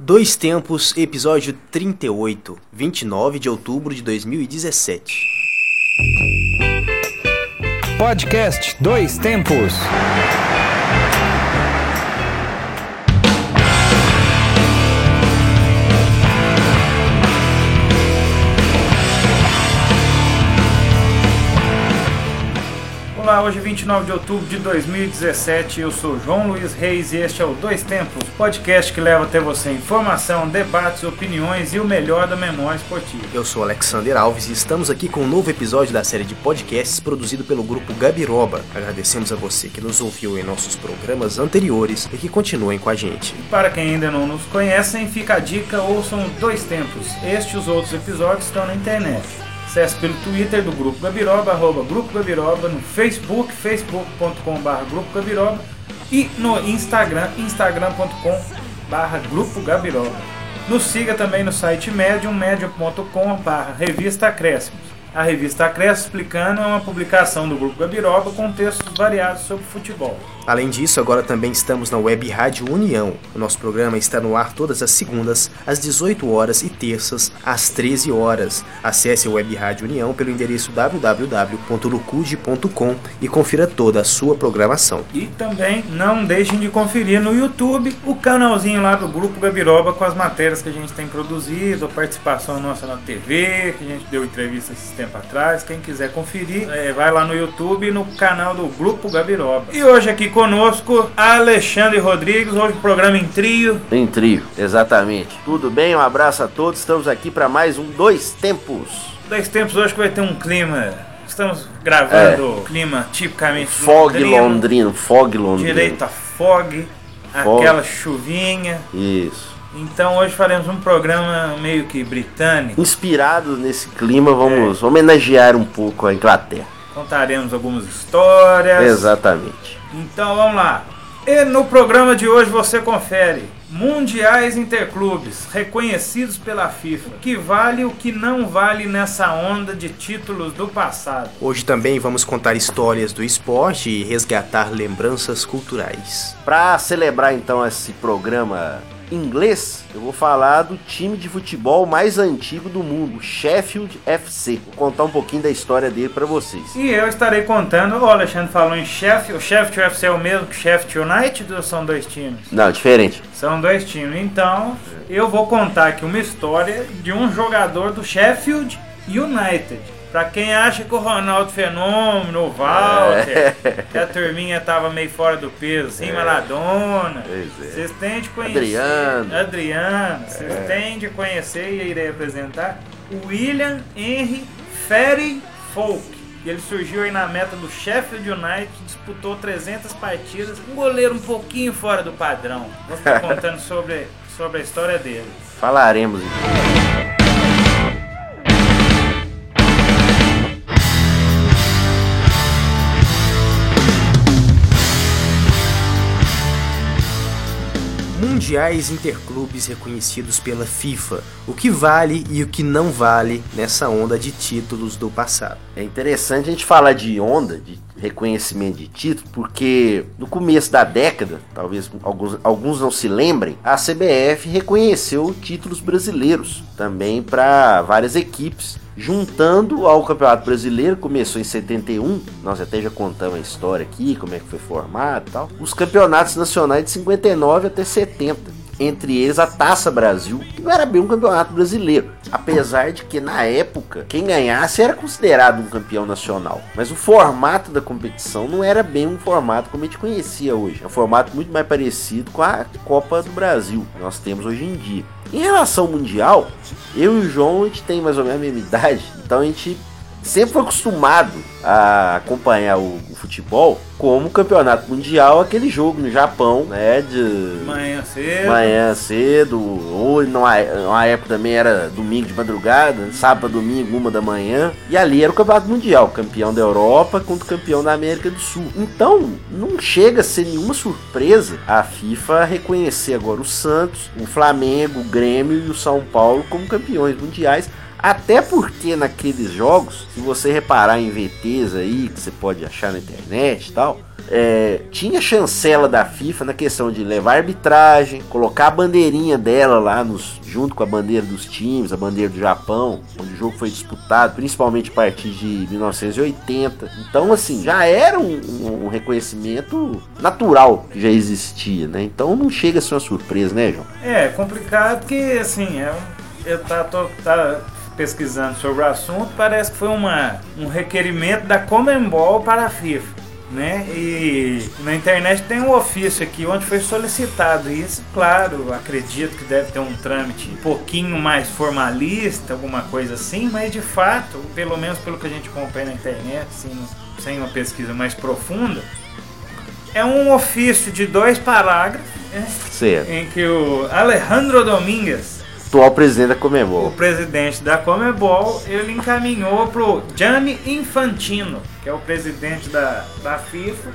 Dois Tempos, episódio 38, 29 de outubro de 2017. Podcast Dois Tempos. Hoje é 29 de outubro de 2017. Eu sou João Luiz Reis e este é o Dois Tempos, podcast que leva até você informação, debates, opiniões e o melhor da memória esportiva. Eu sou Alexander Alves e estamos aqui com um novo episódio da série de podcasts produzido pelo grupo Gabiroba. Agradecemos a você que nos ouviu em nossos programas anteriores e que continuem com a gente. E para quem ainda não nos conhecem, fica a dica: ouçam Dois Tempos. Este e os outros episódios estão na internet. Acesse pelo Twitter do Grupo Gabiroba, arroba Grupo Gabiroba, no Facebook, facebook.com.br Grupo Gabiroba e no Instagram, instagram.com.br Grupo Gabiroba. Nos siga também no site Medium, medium.com.br Revista Acréscimos. A revista Acréscimos Explicando é uma publicação do Grupo Gabiroba com textos variados sobre futebol. Além disso, agora também estamos na Web Rádio União. O nosso programa está no ar todas as segundas, às 18 horas e terças, às 13 horas. Acesse a Web Rádio União pelo endereço www.lucude.com e confira toda a sua programação. E também não deixem de conferir no YouTube o canalzinho lá do Grupo Gabiroba com as matérias que a gente tem produzido, a participação nossa na TV, que a gente deu entrevista esse tempo atrás. Quem quiser conferir, é, vai lá no YouTube no canal do Grupo Gabiroba. E hoje aqui conosco Alexandre Rodrigues, hoje o programa em trio. Em trio, exatamente. Tudo bem? Um abraço a todos. Estamos aqui para mais um Dois Tempos. Dois tempos hoje que vai ter um clima. Estamos gravando clima tipicamente Fog londrino, londrino, fog londrino. direito a fog, Fog. aquela chuvinha. Isso. Então hoje faremos um programa meio que britânico. Inspirados nesse clima, vamos homenagear um pouco a Inglaterra. Contaremos algumas histórias. Exatamente. Então vamos lá. E no programa de hoje você confere Mundiais Interclubes, reconhecidos pela FIFA. O que vale e o que não vale nessa onda de títulos do passado. Hoje também vamos contar histórias do esporte e resgatar lembranças culturais. Para celebrar então esse programa inglês, eu vou falar do time de futebol mais antigo do mundo, Sheffield FC. Vou contar um pouquinho da história dele para vocês. E eu estarei contando, o Alexandre falou em Sheffield, o Sheffield FC é o mesmo que Sheffield United ou são dois times? Não, diferente. São dois times. Então, eu vou contar aqui uma história de um jogador do Sheffield United. Pra quem acha que o Ronaldo Fenômeno, o Walter, que a turminha tava meio fora do peso, assim, Maradona, Pois é. vocês têm de conhecer. Adriano. Adriano, vocês têm de conhecer e irei apresentar William Henry Ferry Folk. Ele surgiu aí na meta do Sheffield United, disputou 300 partidas, um goleiro um pouquinho fora do padrão. Vou ficar contando sobre, sobre a história dele. Falaremos então. Mundiais interclubes reconhecidos pela FIFA. O que vale e o que não vale nessa onda de títulos do passado. É interessante a gente falar de onda, de reconhecimento de título, porque no começo da década, talvez alguns, alguns não se lembrem, a CBF reconheceu títulos brasileiros também para várias equipes. Juntando ao Campeonato Brasileiro, começou em 71, nós até já contamos a história aqui, como é que foi formado e tal. Os campeonatos nacionais de 59 até 70 entre eles a Taça Brasil, que não era bem um campeonato brasileiro, apesar de que na época quem ganhasse era considerado um campeão nacional. Mas o formato da competição não era bem um formato como a gente conhecia hoje, é um formato muito mais parecido com a Copa do Brasil que nós temos hoje em dia. Em relação ao Mundial, eu e o João a gente tem mais ou menos a mesma idade, então a gente sempre foi acostumado a acompanhar o, o futebol como campeonato mundial, aquele jogo no Japão, né? De Manhã cedo. manhã cedo, ou numa, numa época também era domingo de madrugada, sábado, domingo, uma da manhã. E ali era o campeonato mundial, campeão da Europa contra o campeão da América do Sul. Então, não chega a ser nenhuma surpresa a FIFA reconhecer agora o Santos, o Flamengo, o Grêmio e o São Paulo como campeões mundiais. Até porque naqueles jogos, se você reparar em VTs aí, que você pode achar na internet e tal, é, tinha chancela da FIFA na questão de levar arbitragem, colocar a bandeirinha dela lá nos, junto com a bandeira dos times, a bandeira do Japão, onde o jogo foi disputado, principalmente a partir de 1980. Então, assim, já era um, um reconhecimento natural que já existia, né? Então não chega a ser uma surpresa, né, João? É, complicado porque, assim, é, eu tá, tô, tá pesquisando sobre o assunto, parece que foi uma, um requerimento da Comembol para a FIFA. Né? E na internet tem um ofício aqui onde foi solicitado isso. Claro, acredito que deve ter um trâmite um pouquinho mais formalista, alguma coisa assim, mas de fato, pelo menos pelo que a gente acompanha na internet, assim, sem uma pesquisa mais profunda, é um ofício de dois parágrafos né? em que o Alejandro Domingues atual presidente da Comebol. O presidente da Comebol, ele encaminhou pro Gianni Infantino, que é o presidente da, da FIFA,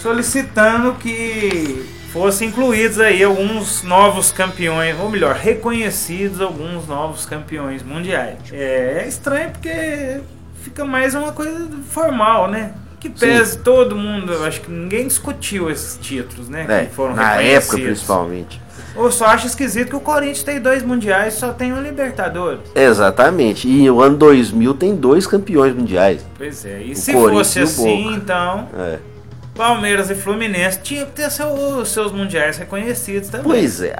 solicitando que fossem incluídos aí alguns novos campeões, ou melhor, reconhecidos alguns novos campeões mundiais. É, é estranho porque fica mais uma coisa formal, né? Que pese Sim. todo mundo, acho que ninguém discutiu esses títulos, né? É, que foram na época principalmente. Ou só acho esquisito que o Corinthians tem dois mundiais só tem um Libertadores. Exatamente. E o ano 2000 tem dois campeões mundiais. Pois é. E o se fosse assim, então. É. Palmeiras e Fluminense tinham que ter seu, seus mundiais reconhecidos também. Pois é.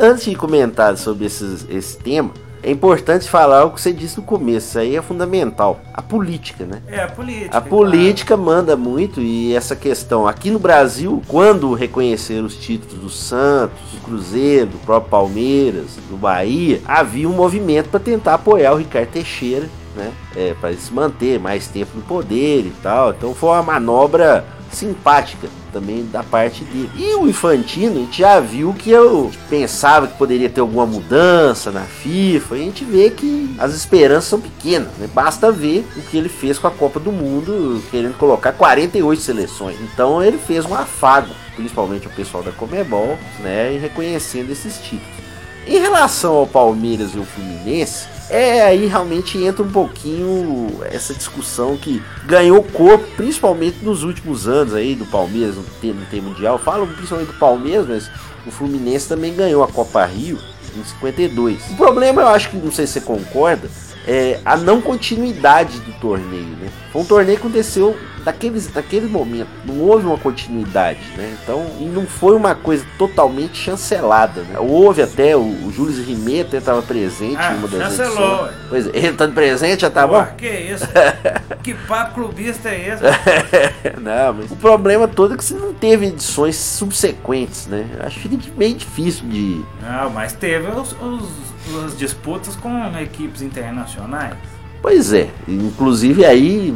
antes de comentar sobre esses, esse tema, é importante falar o que você disse no começo, isso aí é fundamental. A política, né? É, a política. A política claro. manda muito e essa questão. Aqui no Brasil, quando reconheceram os títulos do Santos, do Cruzeiro, do próprio Palmeiras, do Bahia, havia um movimento para tentar apoiar o Ricardo Teixeira, né? É, para se manter mais tempo no poder e tal. Então foi uma manobra simpática também da parte dele. E o Infantino, a gente já viu que eu pensava que poderia ter alguma mudança na FIFA, a gente vê que as esperanças são pequenas, né? Basta ver o que ele fez com a Copa do Mundo, querendo colocar 48 seleções. Então ele fez um afago, principalmente o pessoal da Comebol, né, e reconhecendo esses títulos. Em relação ao Palmeiras e ao Fluminense, é aí realmente entra um pouquinho essa discussão que ganhou corpo, principalmente nos últimos anos aí do Palmeiras, no tempo, no tempo mundial. Falam principalmente do Palmeiras, mas o Fluminense também ganhou a Copa Rio em 52. O problema, eu acho que, não sei se você concorda, é a não continuidade do torneio, né? Foi um torneio que aconteceu daqueles, daquele momento. Não houve uma continuidade, né? Então, e não foi uma coisa totalmente chancelada, né? Houve até, o, o Júlio Rimeta estava presente ah, em uma das chancelou. edições. Pois é, ele estando presente já tá Pô, bom? Que isso? que papo clubista é esse? não, mas o problema todo é que você não teve edições subsequentes, né? Acho que fica meio difícil de... Não, mas teve os, os, as disputas com equipes internacionais. Pois é, inclusive aí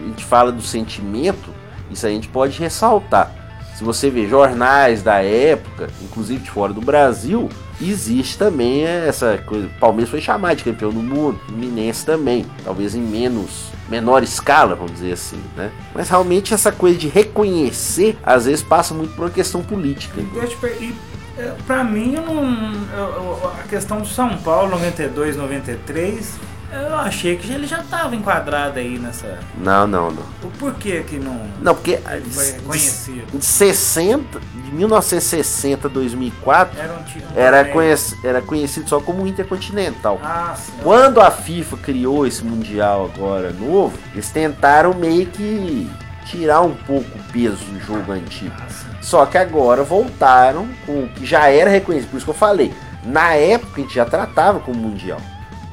a gente fala do sentimento, isso a gente pode ressaltar. Se você vê jornais da época, inclusive de fora do Brasil, existe também essa coisa. Palmeiras foi chamado de campeão do mundo, o Minense também, talvez em menos, menor escala, vamos dizer assim, né? Mas realmente essa coisa de reconhecer, às vezes passa muito por uma questão política. E, é, pra mim, a questão do São Paulo 92, 93 eu achei que ele já estava enquadrado aí nessa. Não, não, não. O porquê que não. Não, porque. Foi reconhecido. De 60, de 1960 a 2004, era, um era, conhec, era conhecido só como Intercontinental. Ah, sim. Quando a FIFA criou esse Mundial agora novo, eles tentaram meio que tirar um pouco o peso do jogo antigo. Ah, só que agora voltaram com o que já era reconhecido. Por isso que eu falei. Na época a gente já tratava como Mundial.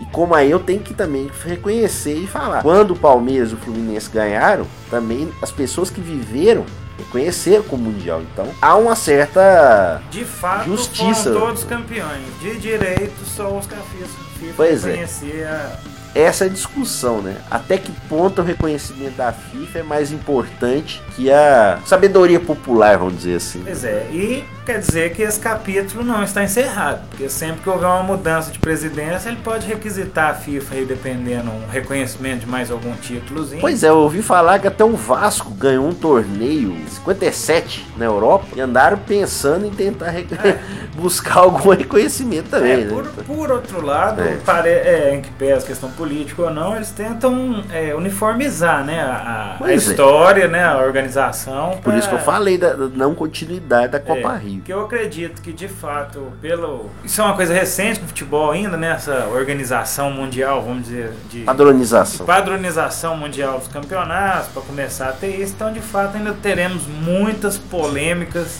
E como aí eu tenho que também reconhecer e falar. Quando o Palmeiras e o Fluminense ganharam, também as pessoas que viveram reconheceram como mundial. Então há uma certa de fato justiça. Todos campeões. De direito são os campeões. Pois é. Essa é discussão, né? Até que ponto o reconhecimento da FIFA é mais importante que a sabedoria popular, vamos dizer assim. Pois é. E quer dizer que esse capítulo não está encerrado, porque sempre que houver uma mudança de presidência, ele pode requisitar a FIFA aí, dependendo um reconhecimento de mais algum títulozinho. Pois é, eu ouvi falar que até o Vasco ganhou um torneio 57 na Europa e andaram pensando em tentar re- buscar algum reconhecimento também, É, né? por, por outro lado, É. pare- é, em que pesa a questão política ou não, eles tentam é, uniformizar né, a, a é. história, né, a organização. Por isso que eu pra- falei da, da não continuidade da Copa É, Rio. Que eu acredito que de fato, pelo. Isso é uma coisa recente no futebol ainda, né? Essa organização mundial, vamos dizer, de Padronização. padronização mundial dos campeonatos, para começar a ter isso. Então, de fato, ainda teremos muitas polêmicas.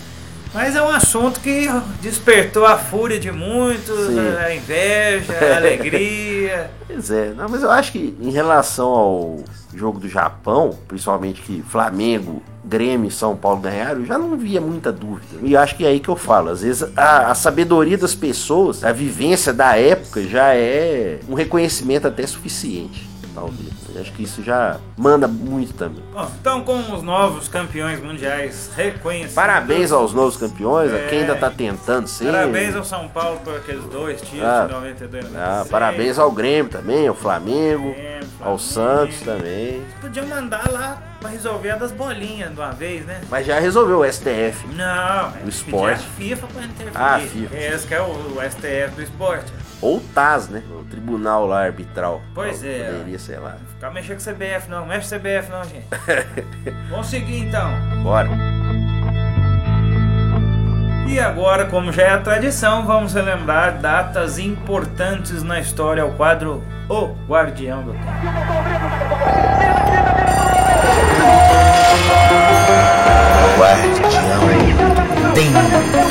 Mas é um assunto que despertou a fúria de muitos, Sim. a inveja, a alegria. Pois é, não, mas eu acho que em relação ao jogo do Japão, principalmente que Flamengo, Grêmio e São Paulo ganharam, eu já não via muita dúvida. E acho que é aí que eu falo. Às vezes a, a sabedoria das pessoas, a vivência da época já é um reconhecimento até suficiente, talvez. Acho que isso já manda muito também. Bom, então, com os novos campeões mundiais reconhecidos. Parabéns aos novos campeões, a quem É. ainda tá tentando ser. Parabéns ao São Paulo por aqueles dois títulos Ah. de 92 e Ah, 96. parabéns ao Grêmio também, ao Flamengo, Grêmio, ao Flamengo. Santos também. Podia mandar lá pra resolver a das bolinhas de uma vez, né? Mas já resolveu o STF. Não, O é esporte. pedir a FIFA pra interferir. Ah, FIFA. Esse que é o, o STF do esporte. Ou o TAS, né? O tribunal lá arbitral. Pois é. Poderia, sei lá. Ficar mexendo com CBF não, mexe com CBF não, gente. Vamos seguir então. Bora. E agora, como já é a tradição, vamos relembrar datas importantes na história ao quadro O Guardião do Tempo.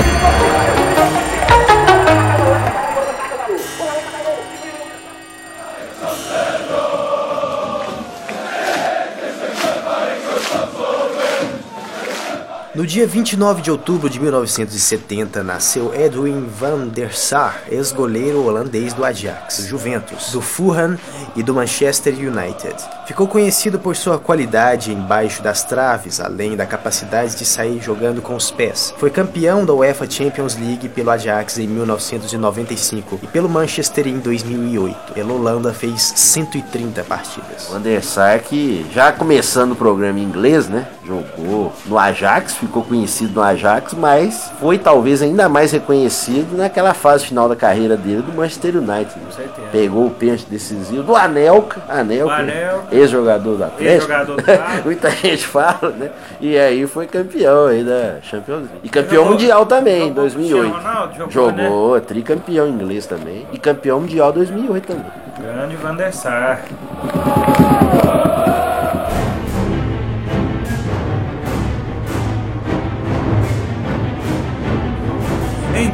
No dia 29 de outubro de 1970, nasceu Edwin van der Sar, ex-goleiro holandês do Ajax, do Juventus, do Fulham e do Manchester United. Ficou conhecido por sua qualidade embaixo das traves, além da capacidade de sair jogando com os pés. Foi campeão da UEFA Champions League pelo Ajax em 1995 e pelo Manchester em 2008. Pela Holanda fez 130 partidas. Van Sar que já começando o programa em inglês, né? Jogou no Ajax, ficou conhecido no Ajax, mas foi talvez ainda mais reconhecido naquela fase final da carreira dele do Manchester United. Com certeza. Pegou o pênalti decisivo do Anelka, Anelka, O Anelka. ex-jogador do Atlético. Ex-jogador do Atlético. Muita gente fala, né? E aí foi campeão aí da Champions League. E campeão Jogou- mundial também, em jogou com o 2008. Cristiano Ronaldo? Jogou, Jogou, tricampeão inglês também. E campeão mundial 2008 também. Grande Van der Sar.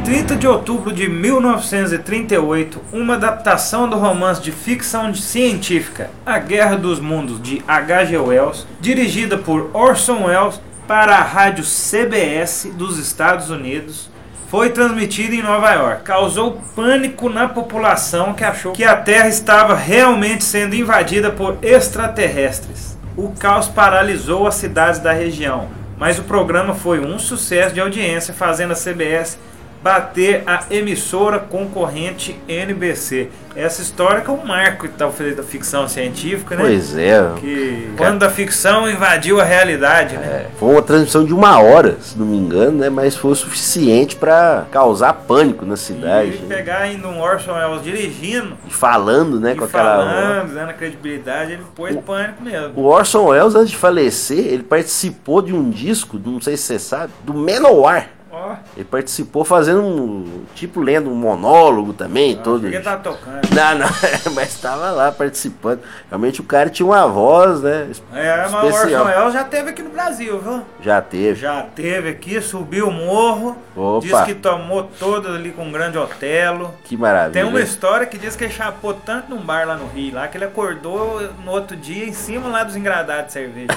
30 de outubro de 1938, uma adaptação do romance de ficção científica A Guerra dos Mundos de H.G. Wells, dirigida por Orson Welles para a rádio CBS dos Estados Unidos, foi transmitida em Nova York. Causou pânico na população que achou que a Terra estava realmente sendo invadida por extraterrestres. O caos paralisou as cidades da região, mas o programa foi um sucesso de audiência, fazendo a CBS bater a emissora concorrente NBC. Essa história que é um marco talvez da ficção científica, né? Pois é. Que quando a ficção invadiu a realidade, né? Foi uma transmissão de uma hora, se não me engano, né? Mas foi o suficiente pra causar pânico na cidade. E né? pegar ainda um Orson Welles dirigindo E falando, né, e com aquela falando, dando a credibilidade, ele pôs pânico mesmo. O Orson Welles, antes de falecer, ele participou de um disco, não sei se você sabe, do Manowar. Ó, Ele participou fazendo um, tipo, lendo um monólogo também, todo. ninguém tá tocando. Não, não, mas estava lá participando. Realmente o cara tinha uma voz, né? É, mas o. Orson já teve aqui no Brasil, viu? Já teve. Já teve aqui, subiu o morro, Opa. diz que tomou todas ali com um grande Otelo. Que maravilha. Tem uma história que diz que ele chapou tanto num bar lá no Rio, lá que ele acordou no outro dia em cima lá dos engradados de cerveja.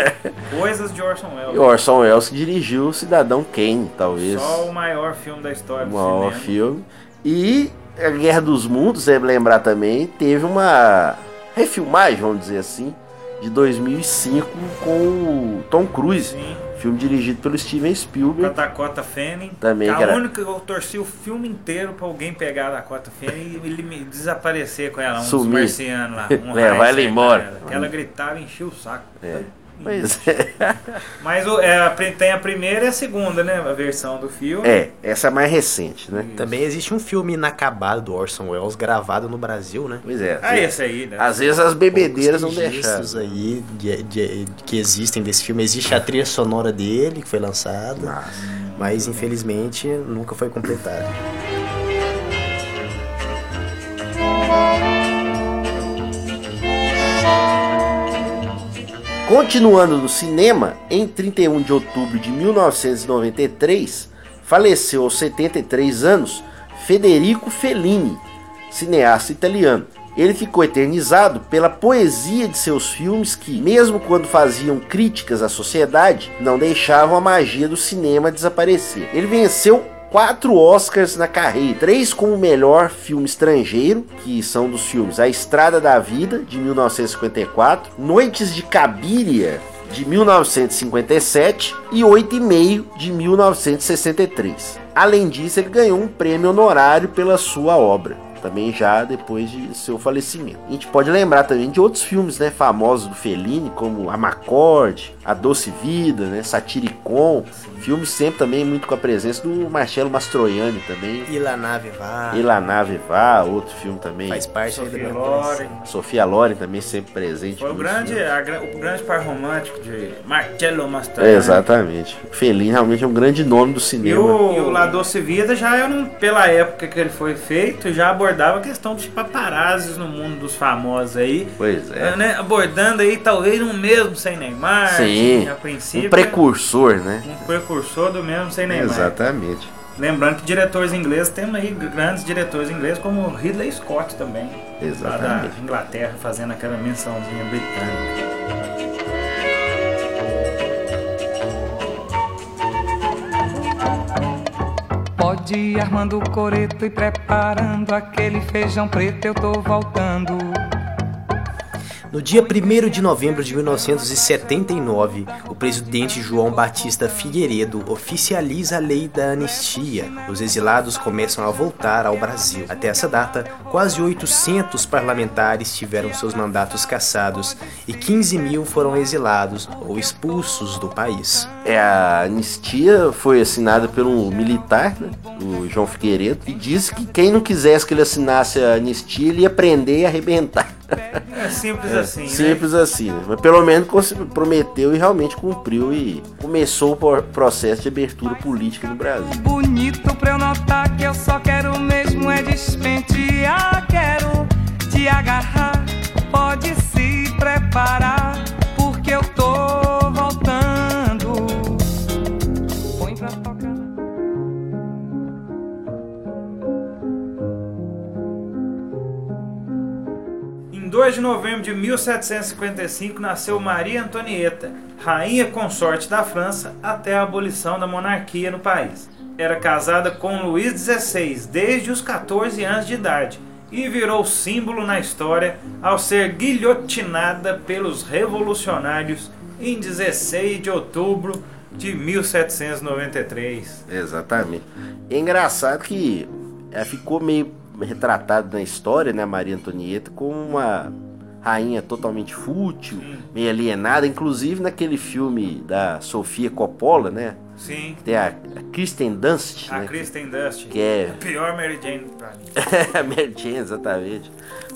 Coisas de Orson E Welles. o Orson Welles que dirigiu o Cidadão Kane, talvez. Só o maior filme da história o do maior cinema. filme. E a Guerra dos Mundos, você deve lembrar também, teve uma refilmagem, vamos dizer assim, de 2005 com o Tom Cruise. Sim. Filme dirigido pelo Steven Com a Spielberg. Dakota Fanning. Também, a cara. única que eu torci o filme inteiro pra alguém pegar a Dakota Fanning e ele me desaparecer com ela, um dos Sumir. marcianos lá. Um É, vai ela embora. ela, Que ela gritava e enchia o saco. É. Pois é. Mas o- é, tem a primeira e a segunda, né? A versão do filme. É, essa é a mais recente, né? Também existe um filme inacabado do Orson Welles gravado no Brasil, né? Pois é. Ah, esse aí, né? Às vezes as bebedeiras não registros aí de- de- que existem desse filme. Existe a trilha sonora dele, que foi lançada, mas infelizmente nunca foi completada. Continuando no cinema, em 31 de outubro de 1993, faleceu aos 73 anos Federico Fellini, cineasta italiano. Ele ficou eternizado pela poesia de seus filmes que, mesmo quando faziam críticas à sociedade, não deixavam a magia do cinema desaparecer. Ele venceu quatro Oscars na carreira, três como melhor filme estrangeiro, que são dos filmes A Estrada da Vida, de 1954, Noites de Cabiria, de 1957 e Oito e Meio, de 1963. Além disso, ele ganhou um prêmio honorário pela sua obra. Também já depois de seu falecimento. A gente pode lembrar também de outros filmes né, famosos do Fellini, como A Macorde, A Doce Vida, né, Satiricon. Filmes sempre também muito com a presença do Marcelo Mastroianni também. E La Nave Va E La Nave Va, outro filme também. faz parte da Sofia minha Loren. Sofia Loren também sempre presente. Foi o grande, a o grande par romântico de Marcello É, Mastroianni. exatamente. Fellini realmente é um grande nome do E cinema. o, e o La Doce Vida já eu não, pela época que ele foi feito, já abordava a questão dos paparazzis no mundo dos famosos aí. Pois é. né, abordando aí talvez um mesmo sem Neymar, Sim, a princípio. um precursor, né? Um precursor do mesmo sem Neymar. Exatamente. Lembrando que diretores ingleses, temos aí grandes diretores ingleses como Ridley Scott também. Lá Exatamente. da Inglaterra, fazendo aquela mençãozinha britânica. Pode ir armando o coreto e preparando aquele feijão preto, eu tô voltando. No dia 1 de novembro de 1979, o presidente João Batista Figueiredo oficializa a lei da anistia. Os exilados começam a voltar ao Brasil. Até essa data, quase 800 parlamentares tiveram seus mandatos cassados e 15 mil foram exilados ou expulsos do país. É, a anistia foi assinada um militar, né, o João Figueiredo, e disse que quem não quisesse que ele assinasse a anistia, ele ia prender e arrebentar. É simples assim, né? Simples assim, né? Mas pelo menos prometeu e realmente cumpriu e começou o processo de abertura política no Brasil. Bonito pra eu notar que eu só quero mesmo é despentear. Quero te agarrar, pode se preparar, 2 de novembro de 1755 nasceu Maria Antonieta, rainha consorte da França até a abolição da monarquia no país. Era casada com Luís XVI desde os 14 anos de idade e virou símbolo na história ao ser guilhotinada pelos revolucionários em 16 de outubro de 1793. Exatamente. É engraçado que ela ficou meio retratada na história, né, Maria Antonieta, como uma rainha totalmente fútil, meio alienada, inclusive naquele filme da Sofia Coppola, né? Sim, Tem a, a Kristen Dunst, a né? Kristen Dust. Que é A pior Mary Jane pra mim. a Mary Jane, exatamente,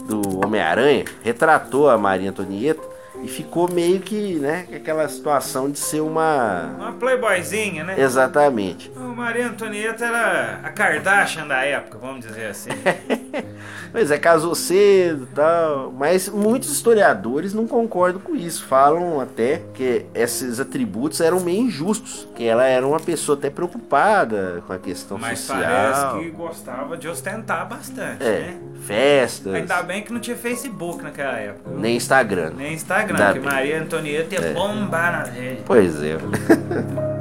do Homem-Aranha, retratou a Maria Antonieta e ficou meio que, né, aquela situação de ser uma... Uma playboyzinha, né? Exatamente. O Maria Antonieta era a Kardashian da época, vamos dizer assim. Pois é, casou cedo e tal, mas muitos historiadores não concordam com isso. Falam até que esses atributos eram meio injustos, que ela era uma pessoa até preocupada com a questão Mas social. parece que gostava de ostentar bastante, É, né? festas, Ainda bem que não tinha Facebook naquela época. nem Instagram. Nem Instagram, Ainda que bem. Maria Antonieta ia bombar na rede. Pois é.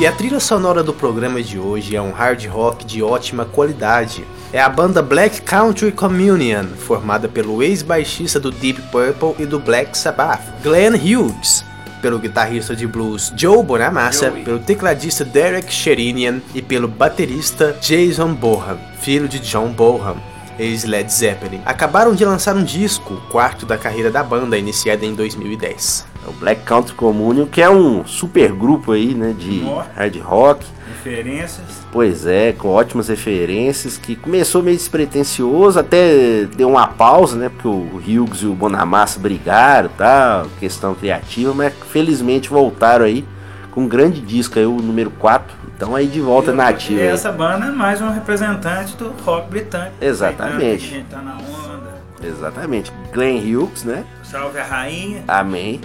E a trilha sonora do programa de hoje é um hard rock de ótima qualidade. É a banda Black Country Communion, formada pelo ex-baixista do Deep Purple e do Black Sabbath, Glenn Hughes, pelo guitarrista de blues Joe Bonamassa, Joey. pelo tecladista Derek Sherinian e pelo baterista Jason Bohan, filho de John Bohan, ex-Led Zeppelin. Acabaram de lançar um disco, o quarto da carreira da banda, iniciada em 2010. O Black Country Communion, que é um super grupo aí, né, de hard rock. Referências. Pois é, com ótimas referências, que começou meio despretensioso, até deu uma pausa, né, porque o Hughes e o Bonamassa brigaram, tal, questão criativa, mas felizmente voltaram aí com um grande disco aí, o número 4. Então aí de volta na E ativa. aí. essa banda é mais um representante do rock britânico. Exatamente. A gente tá na onda. Exatamente. Glenn Hughes, né? Salve a rainha. Amém.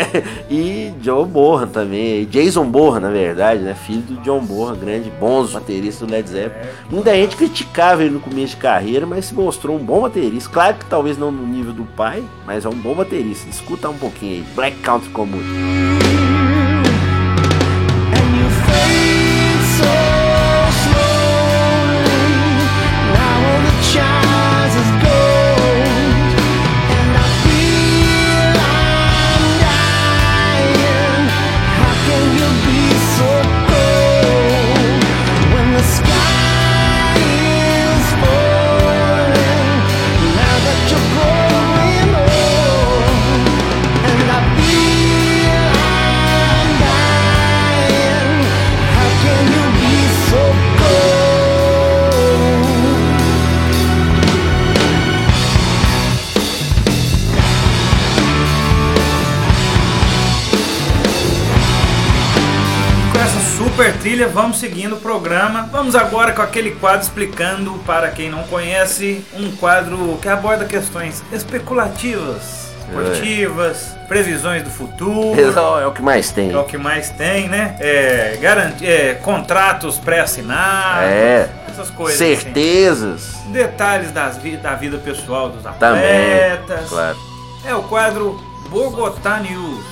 e John Bohan também. Jason Bohan, na verdade, né? Filho do John Bohan, grande, bons baterista do Led Zeppelin. Muita gente criticava ele no começo de carreira, mas se mostrou um bom baterista. Claro que talvez não no nível do pai, mas é um bom baterista. Escuta um pouquinho aí. Black Country Communion. Trilha, vamos seguindo o programa. Vamos agora com aquele quadro explicando, para quem não conhece, um quadro que aborda questões especulativas, esportivas, previsões do futuro. É o que mais tem. É o que mais tem, né? É, garanti é, contratos pré-assinados, É. essas coisas. assim. Certezas. Detalhes das vi da vida pessoal dos Também. atletas. Claro. É o quadro Bogotá News.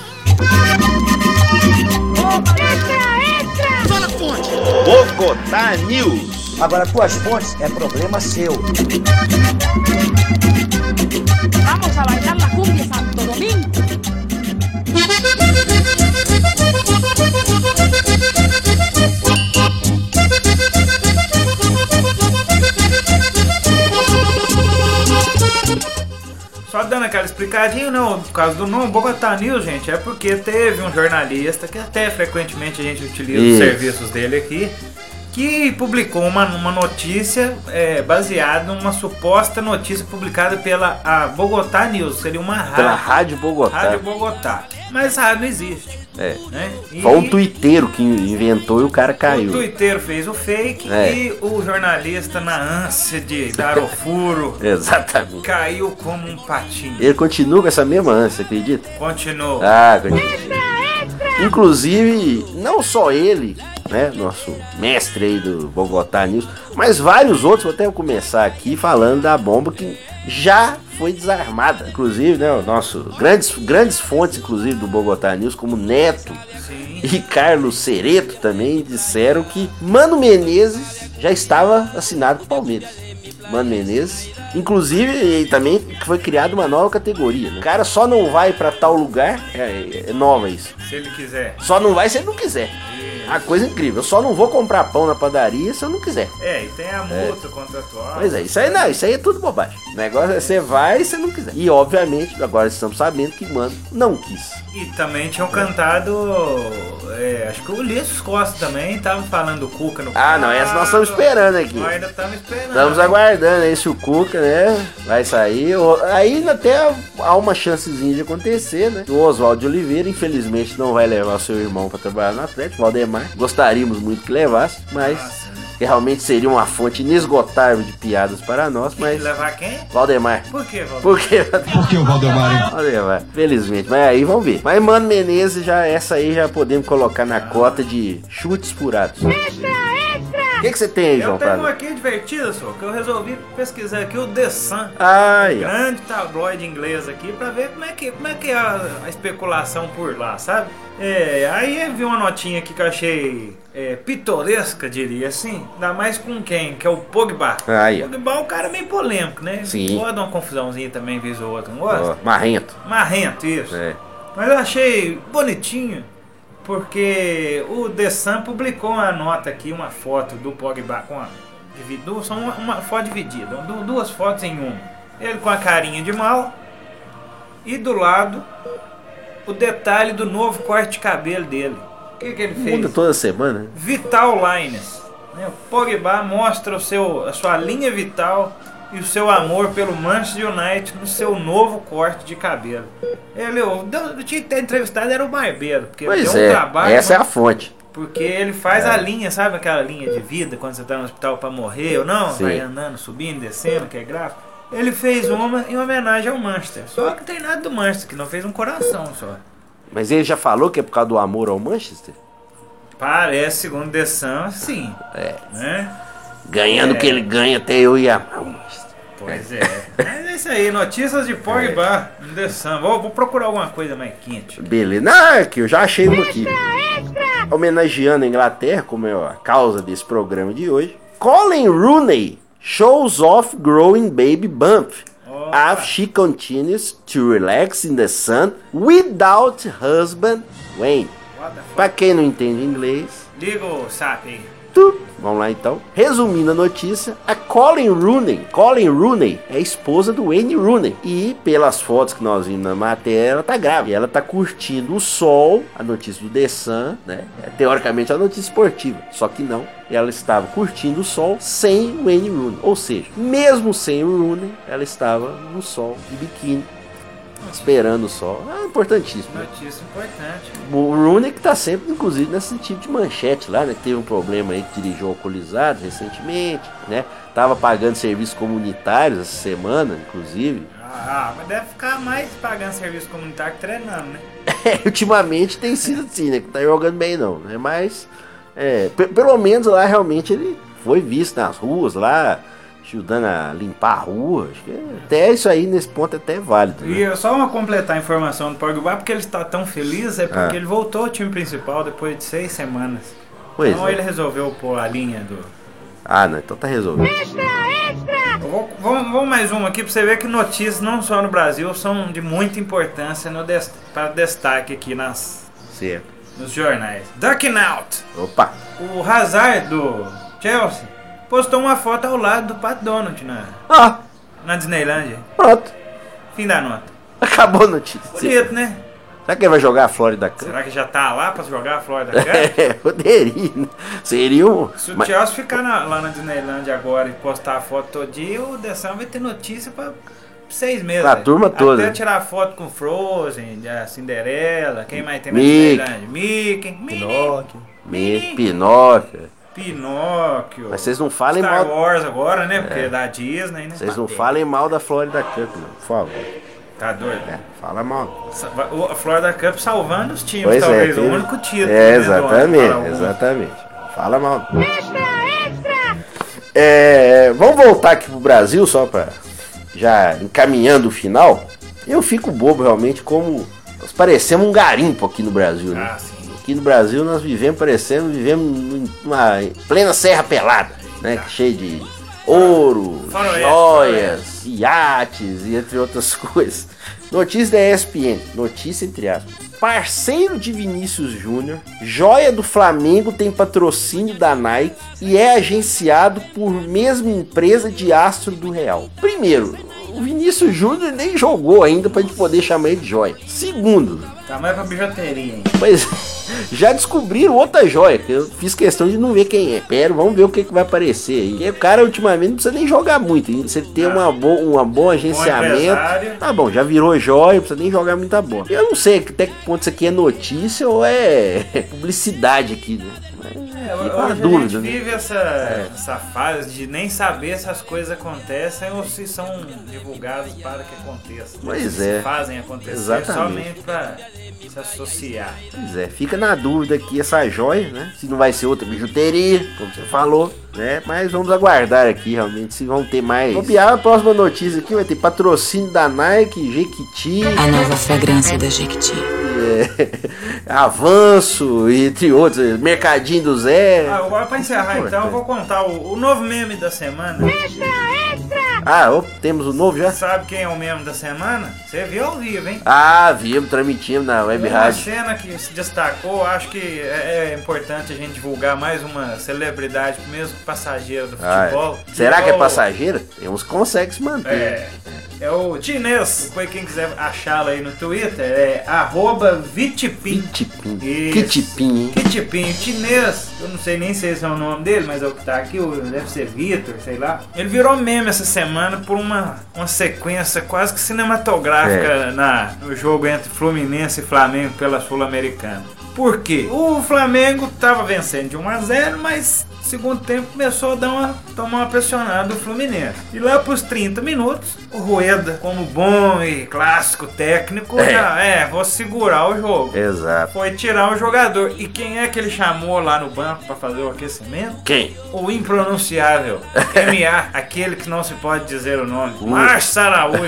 Bogotá News. Agora, tuas fontes é problema seu. Vamos a bailar Só dando aquela explicadinha, não, por causa do nome Bogotá News, gente, é porque teve um jornalista que até frequentemente a gente utiliza Isso. os serviços dele aqui, que publicou uma, uma notícia é, baseada numa suposta notícia publicada pela a Bogotá News, seria uma Pela rádio, Rádio Bogotá. rádio Bogotá. Mas a rádio não existe, É. né? E Foi um tuiteiro que inventou e o cara o caiu. Twitter fez o fake É. e o jornalista, na ânsia de dar o furo, Exatamente. caiu como um patinho. Ele continua com essa mesma ânsia, acredita? Continuou. Ah, continua. Inclusive, não só ele, né, nosso mestre aí do Bogotá News, mas vários outros, vou até começar aqui falando da bomba que já foi desarmada. Inclusive, né, o nosso grandes, grandes fontes, inclusive, do Bogotá News, como Neto Sim. e Carlos Cereto também disseram que Mano Menezes já estava assinado com o Palmeiras. Mano Menezes, inclusive também foi criada uma nova categoria. Né? O cara só não vai pra tal lugar, é, é nova isso. Se ele quiser. Só não vai se ele não quiser. A coisa incrível. Eu só não vou comprar pão na padaria se eu não quiser. É, e tem a multa contratual. Pois é, isso aí não, isso aí é tudo bobagem. O negócio é você vai se você não quiser. E obviamente, agora estamos sabendo que mano não quis. E também tinham cantado. é, acho que o Ulisses Costa também tava falando do Cuca no Ah, não, essa nós estamos esperando aqui. Nós ainda estamos esperando. Estamos aguardando aí se o Cuca, né, vai sair. Aí até há uma chancezinha de acontecer, né? O Oswaldo de Oliveira, infelizmente, não vai levar o seu irmão para trabalhar no Atlético, Valdemar. Gostaríamos muito que levasse, mas Nossa, né? realmente seria uma fonte inesgotável de piadas para nós, mas... Levar quem? Valdemar. Por quê, Valdir? Por quê? Por que o Valdemar, hein? Valdemar. Felizmente, mas aí vamos ver. Mas, mano, Menezes, já, essa aí já podemos colocar na cota de chutes furados. Extra, extra! O que, que você tem aí, João? Eu tenho uma aqui divertida, só, que eu resolvi pesquisar aqui o The Sun. Ai, ó. grande tabloide inglês aqui pra ver como é que, como é, que é a, a especulação por lá, sabe? É, aí eu vi uma notinha aqui que eu achei é, pitoresca, diria assim. Ainda mais com quem? Que é o Pogba. Aí, ó. Pogba é um cara meio polêmico, né? Sim. Pode dar uma confusãozinha também, vez ou outra, não gosta? Ó, marrento. Marrento, isso. É. Mas eu achei bonitinho, porque o The Sun publicou uma nota aqui, uma foto do Pogba com a. dividu- São uma, uma foto dividida, du- duas fotos em uma. Ele com a carinha de mal e do lado o detalhe do novo corte de cabelo dele. O que, que ele fez? Muda toda semana. né? Vital Lines. né? O Pogba mostra o seu, a sua linha vital e o seu amor pelo Manchester United no seu novo corte de cabelo. Ele, eu, eu tinha que ter entrevistado, era o barbeiro, porque Pois deu um é, trabalho. essa é a fonte. Porque ele faz a linha, sabe aquela linha de vida quando você tá no hospital pra morrer ou não? Sim. Vai andando, subindo, descendo, que é gráfico. Ele fez uma em homenagem ao Manchester. Só que tem nada do Manchester, que não fez um coração só. Mas ele já falou que é por causa do amor ao Manchester? Parece, segundo The Sun, sim. É. Né? Ganhando o É. que ele ganha, até eu ia amar o Manchester. Pois é. Mas é isso aí, notícias de Pogba no The Sun. Vou, vou procurar alguma coisa mais quente. Beleza. Não, é que eu já achei uma aqui. Homenageando a Inglaterra, como é a causa desse programa de hoje. Colin Rooney shows off growing baby bump. After she continues to relax in the sun without husband Wayne. Pra quem não entende inglês, Liga o SAP. Tu. Vamos lá então. Resumindo a notícia, a Colin Rooney, Colin Rooney é esposa do Wayne Rooney. E pelas fotos que nós vimos na matéria, ela tá grávida. Ela tá curtindo o sol, a notícia do The Sun, né? É, teoricamente é uma notícia esportiva. Só que não. Ela estava curtindo o sol sem o Wayne Rooney. Ou seja, mesmo sem o Rooney, ela estava no sol de biquíni. Esperando o sol. É importantíssimo. Notícia importante. O Rooney que tá sempre, inclusive, nesse tipo de manchete lá, né? Que teve um problema aí que dirigiu alcoolizado recentemente, né? Tava pagando serviços comunitários essa semana, inclusive. Ah, mas deve ficar mais pagando serviço comunitário que treinando, né? É, ultimamente tem sido assim, né? Que tá jogando bem não, né? Mas, é, pe- pelo menos lá realmente ele foi visto nas ruas lá, ajudando a limpar a rua. Acho que até isso aí, nesse ponto, é até válido. E Né? eu só uma completar a informação do Pogba, porque ele está tão feliz, é porque Ah. ele voltou ao time principal depois de seis semanas. Pois então é. ele resolveu pôr a linha do. Ah, não, então tá resolvido. Eu vou- Vamos, vamos mais uma aqui pra você ver que notícias, não só no Brasil, são de muita importância no des... para destaque aqui nas... Certo. nos jornais. Ducking Out! Opa! O Hazard do Chelsea postou uma foto ao lado do Pat Donald na, Ah, na Disneylandia. pronto. Fim da nota. Acabou a notícia. Bonito, né? Será que ele vai jogar a Florida Cup? Será que já tá lá pra jogar a Florida Cup? É, poderia. né? Seria um. Se o mas- Chelsea ficar na- lá na Disneyland agora e postar a foto todo dia, o Dessão vai ter notícia pra seis meses. Pra velho. turma toda. Até tirar foto com Frozen, a Cinderela, quem mais tem na Mickey. Disneyland? Mickey, Minnie, Pinóquio. Me- Pinóquio. Pinóquio. Mas vocês não falem Star mal. Wars agora, né? Porque é da Disney, né? Vocês não falem mal da Florida Cup, não, por favor. Tá doido? É, fala mal. O- A Florida Cup salvando os times, Pois é. talvez. o teve- único título. É, né, exatamente, alguns. exatamente. Fala mal. É, vamos voltar aqui pro Brasil, só pra já encaminhando o final. Eu fico bobo realmente como nós parecemos um garimpo aqui no Brasil, né? Ah, sim. Aqui no Brasil nós vivemos parecendo, vivemos numa em plena serra pelada, né? Cheio de ouro, Faroeste, joias, iates e entre outras coisas. Notícia da ESPN, notícia entre aspas. Parceiro de Vinícius Júnior, joia do Flamengo tem patrocínio da Nike e é agenciado por mesma empresa de astro do Real. Primeiro, o Vinícius Júnior nem jogou ainda pra gente poder chamar ele de joia. Segundo, Tá mais pra bijuteria, hein? Pois já descobriram outra joia, que eu fiz questão de não ver quem é. Pera, vamos ver o que, que vai aparecer aí. Porque o cara ultimamente não precisa nem jogar muito. hein? Você ter uma bo uma bom agenciamento. empresário. Tá bom, já virou joia, não precisa nem jogar muita bola. Eu não sei até que ponto isso aqui é notícia ou é publicidade aqui, né? É, hoje a dúvida, gente né? vive essa, essa fase de nem saber se as coisas acontecem ou se são divulgadas para que aconteçam. Pois se é. fazem acontecer Exatamente. somente para se associar. Pois é, fica na dúvida aqui essa joia, né? Se não vai ser outra bijuteria, como você falou, né? Mas vamos aguardar aqui realmente se vão ter mais. Copiar a próxima notícia aqui vai ter patrocínio da Nike, Jequiti, A nova fragrância da Jequiti. é, Avanço, entre outros, Mercadinho do Zé. Ah, agora para encerrar então, eu vou contar o, o novo meme da semana. Ah, ó, temos o novo já? Sabe quem é o meme da semana? Você viu ao vivo, hein? Ah, vimos, transmitimos na Web Uma Rádio. cena que se destacou, acho que é, é importante a gente divulgar mais uma celebridade, mesmo passageira do Ah, futebol. é. Será que é passageira? Tem uns que conseguem se manter. É, é o Tinês. Depois quem quiser achá-lo aí no Twitter é arroba Vitipim. Kitipim. Isso. Kitipim? Kitipim, Tinês, eu não sei nem se esse é o nome dele, mas é o que tá aqui, deve ser Vitor, sei lá. Ele virou meme essa semana por uma, uma sequência quase que cinematográfica É. na, no jogo entre Fluminense e Flamengo pela Sul-Americana. Por quê? O Flamengo tava vencendo de 1 a 0, mas segundo tempo começou a dar uma, tomar uma pressionada do Fluminense. E lá pros 30 minutos, o Rueda, como bom e clássico técnico, É. já, é, vou segurar o jogo Exato. foi tirar o jogador. E quem é que ele chamou lá no banco para fazer o aquecimento? Quem? O impronunciável. MA, aquele que não se pode dizer o nome. Márcio Araújo.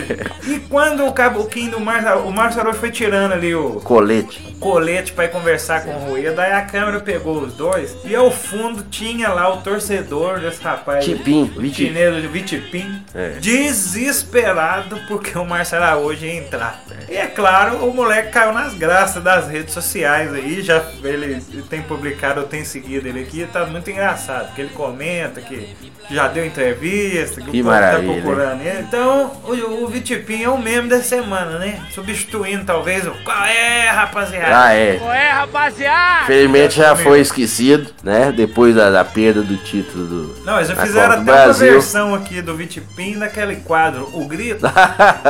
E quando o cabuquinho do Márcio o Márcio Araújo foi tirando ali o Colete. colete para ir conversar com o Rueda, aí a câmera pegou os dois e ao fundo tinha lá o torcedor desse rapaz. Tipim, Vitipim. Chinelo de Vitipim. É. Desesperado porque o Márcio Araújo ia entrar. E é claro, o moleque caiu nas graças das redes sociais aí. Já ele tem publicado, eu tenho seguido ele aqui. Tá muito engraçado. Porque ele comenta que já deu entrevista, que, Que o povo tá maravilha, procurando ele. Então, o, o Vitipim é o meme da semana, né? Substituindo talvez o qual é, rapaziada? Ah, é. É, rapaziada! Infelizmente já foi esquecido, né? Depois da, da perda do título do. Não, eles já fizeram até uma Brasil. versão aqui do Vitipim daquele quadro, O Grito.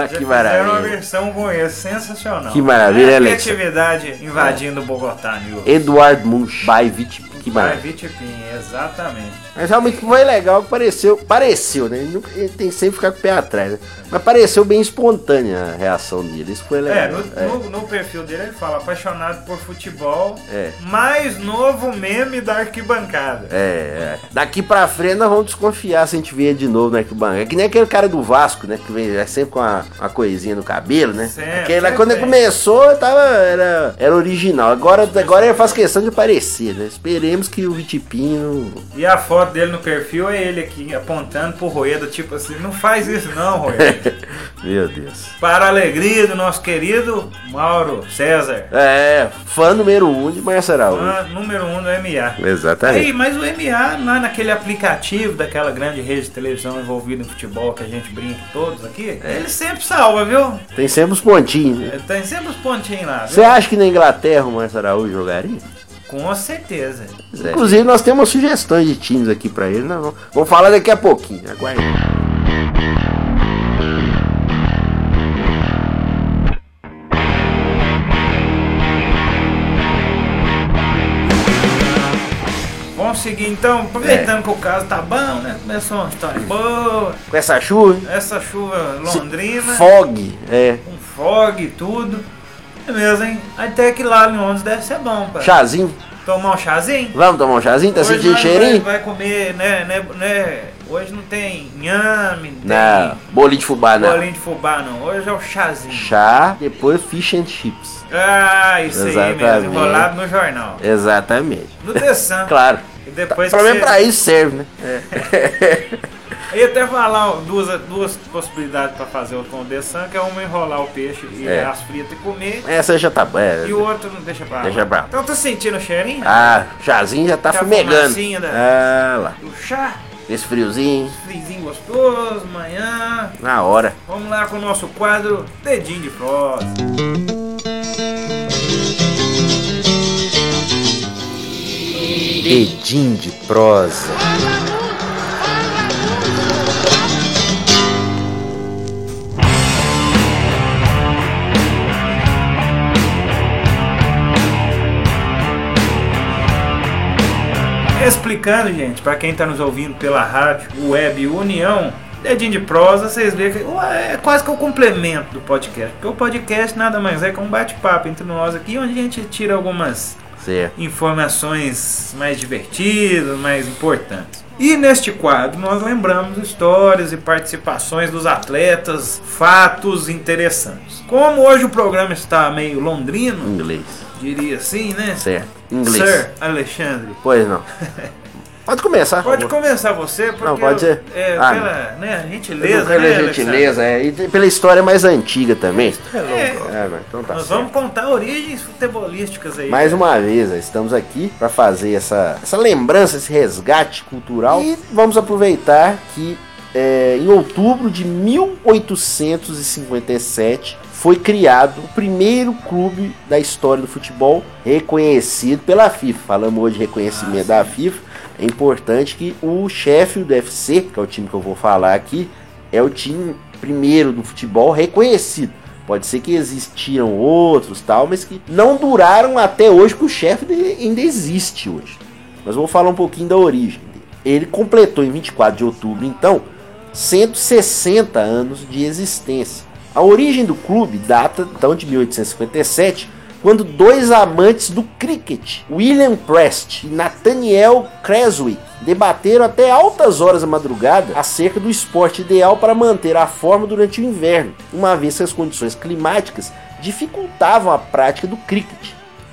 Que fizeram uma maravilha. versão com ele, sensacional. Que maravilha, é Alex. criatividade invadindo Bogotá, New Eduardo Munch, by Vitipim. Que Vai. Vitipim, exatamente. Mas realmente foi legal que pareceu. Pareceu, né? Ele, nunca- ele tem que sempre ficar com o pé atrás, né? Mas pareceu bem espontânea a reação dele. Isso foi legal. É, no, É. no- no perfil dele ele fala apaixonado por futebol, É. mais novo meme da arquibancada. É, é. Daqui pra frente nós vamos desconfiar se a gente vê de novo na arquibancada. É que nem aquele cara do Vasco, né? Que vem é sempre com uma, uma coisinha no cabelo, né? Sempre, sempre quando ele começou, tava, era, era original. Agora, agora ele faz questão de aparecer, né? Esperemos que o Vitipinho. E a foto dele no perfil é ele aqui apontando pro Roeda, tipo assim, não faz isso não, Roeda. Meu Deus. Para a alegria do nosso querido Mauro César, É, fã número um de Araújo. fã número um do MA. Exatamente. Aí, mas o MA é naquele aplicativo daquela grande rede de televisão envolvida em futebol que a gente brinca todos aqui. É. Ele sempre salva, viu? Tem sempre os pontinhos, né? Tem sempre os pontinhos lá? Você acha que na Inglaterra o Marcelo Araújo jogaria? Com certeza. É. Inclusive, nós temos sugestões de times aqui pra ele. Vamos, vamos falar daqui a pouquinho. Aguarde. Vamos seguir então, aproveitando que o caso tá bom, né? Começou uma história boa. Com essa chuva, Essa chuva londrina, fog, é, com fog e tudo. É mesmo, hein? Até que lá em Londres deve ser bom, pai. chazinho. Tomar um chazinho? Vamos tomar um chazinho? Tá Hoje sentindo cheirinho? Vai, vai comer, né, né, né? Hoje não tem inhame, não tem Não, bolinho de fubá não. bolinho de fubá, não. Hoje é o chazinho. Chá, depois fish and chips. Ah, isso aí Exatamente. mesmo, enrolado no jornal. Exatamente. No The Sun. Claro. E depois Pelo que menos você- pra isso serve, né? Eu ia até falar duas, duas possibilidades pra fazer o Sun, que é uma enrolar o peixe e É. as fritas e comer. Essa já tá. É, E o outro não deixa pra lá. Deixa pra lá. Então tá sentindo o cheirinho? Ah, chazinho já tá Já fumegando. da- Ah, lá. O chá, Esse friozinho, frizinho gostoso, manhã. na hora. Vamos lá com o nosso quadro Dedinho de Prosa. Dedinho de prosa. Explicando, gente, pra quem tá nos ouvindo pela rádio, web União, dedinho de prosa, vocês veem que é quase que o complemento do podcast. Porque o podcast nada mais é que um bate-papo entre nós aqui, onde a gente tira algumas Certo. informações mais divertidas, mais importantes. E neste quadro nós lembramos histórias e participações dos atletas, fatos interessantes. Como hoje o programa está meio londrino, Inglês. Diria assim, né? Certo. Inglês. Sir Alexandre. Pois não. Pode começar. Pode começar você, porque Não, pode ser. é, Ah, pela né, gentileza, Pela né, gentileza, é. E pela história mais antiga também. É, É, mas então tá nós certo. vamos contar origens futebolísticas aí. Mais uma vez, estamos aqui para fazer essa, essa lembrança, esse resgate cultural. E vamos aproveitar que é, em outubro de 1857 foi criado o primeiro clube da história do futebol reconhecido pela FIFA. Falamos hoje de reconhecimento da FIFA. É importante que o Sheffield FC, que é o time que eu vou falar aqui, é o time primeiro do futebol reconhecido. Pode ser que existiram outros tal, mas que não duraram até hoje, que o Sheffield ainda existe hoje. Mas vou falar um pouquinho da origem dele. Ele completou em 24 de outubro, então, 160 anos de existência. A origem do clube data então de 1857, quando dois amantes do cricket, William Prest e Nathaniel Creswick, debateram até altas horas da madrugada acerca do esporte ideal para manter a forma durante o inverno, uma vez que as condições climáticas dificultavam a prática do cricket.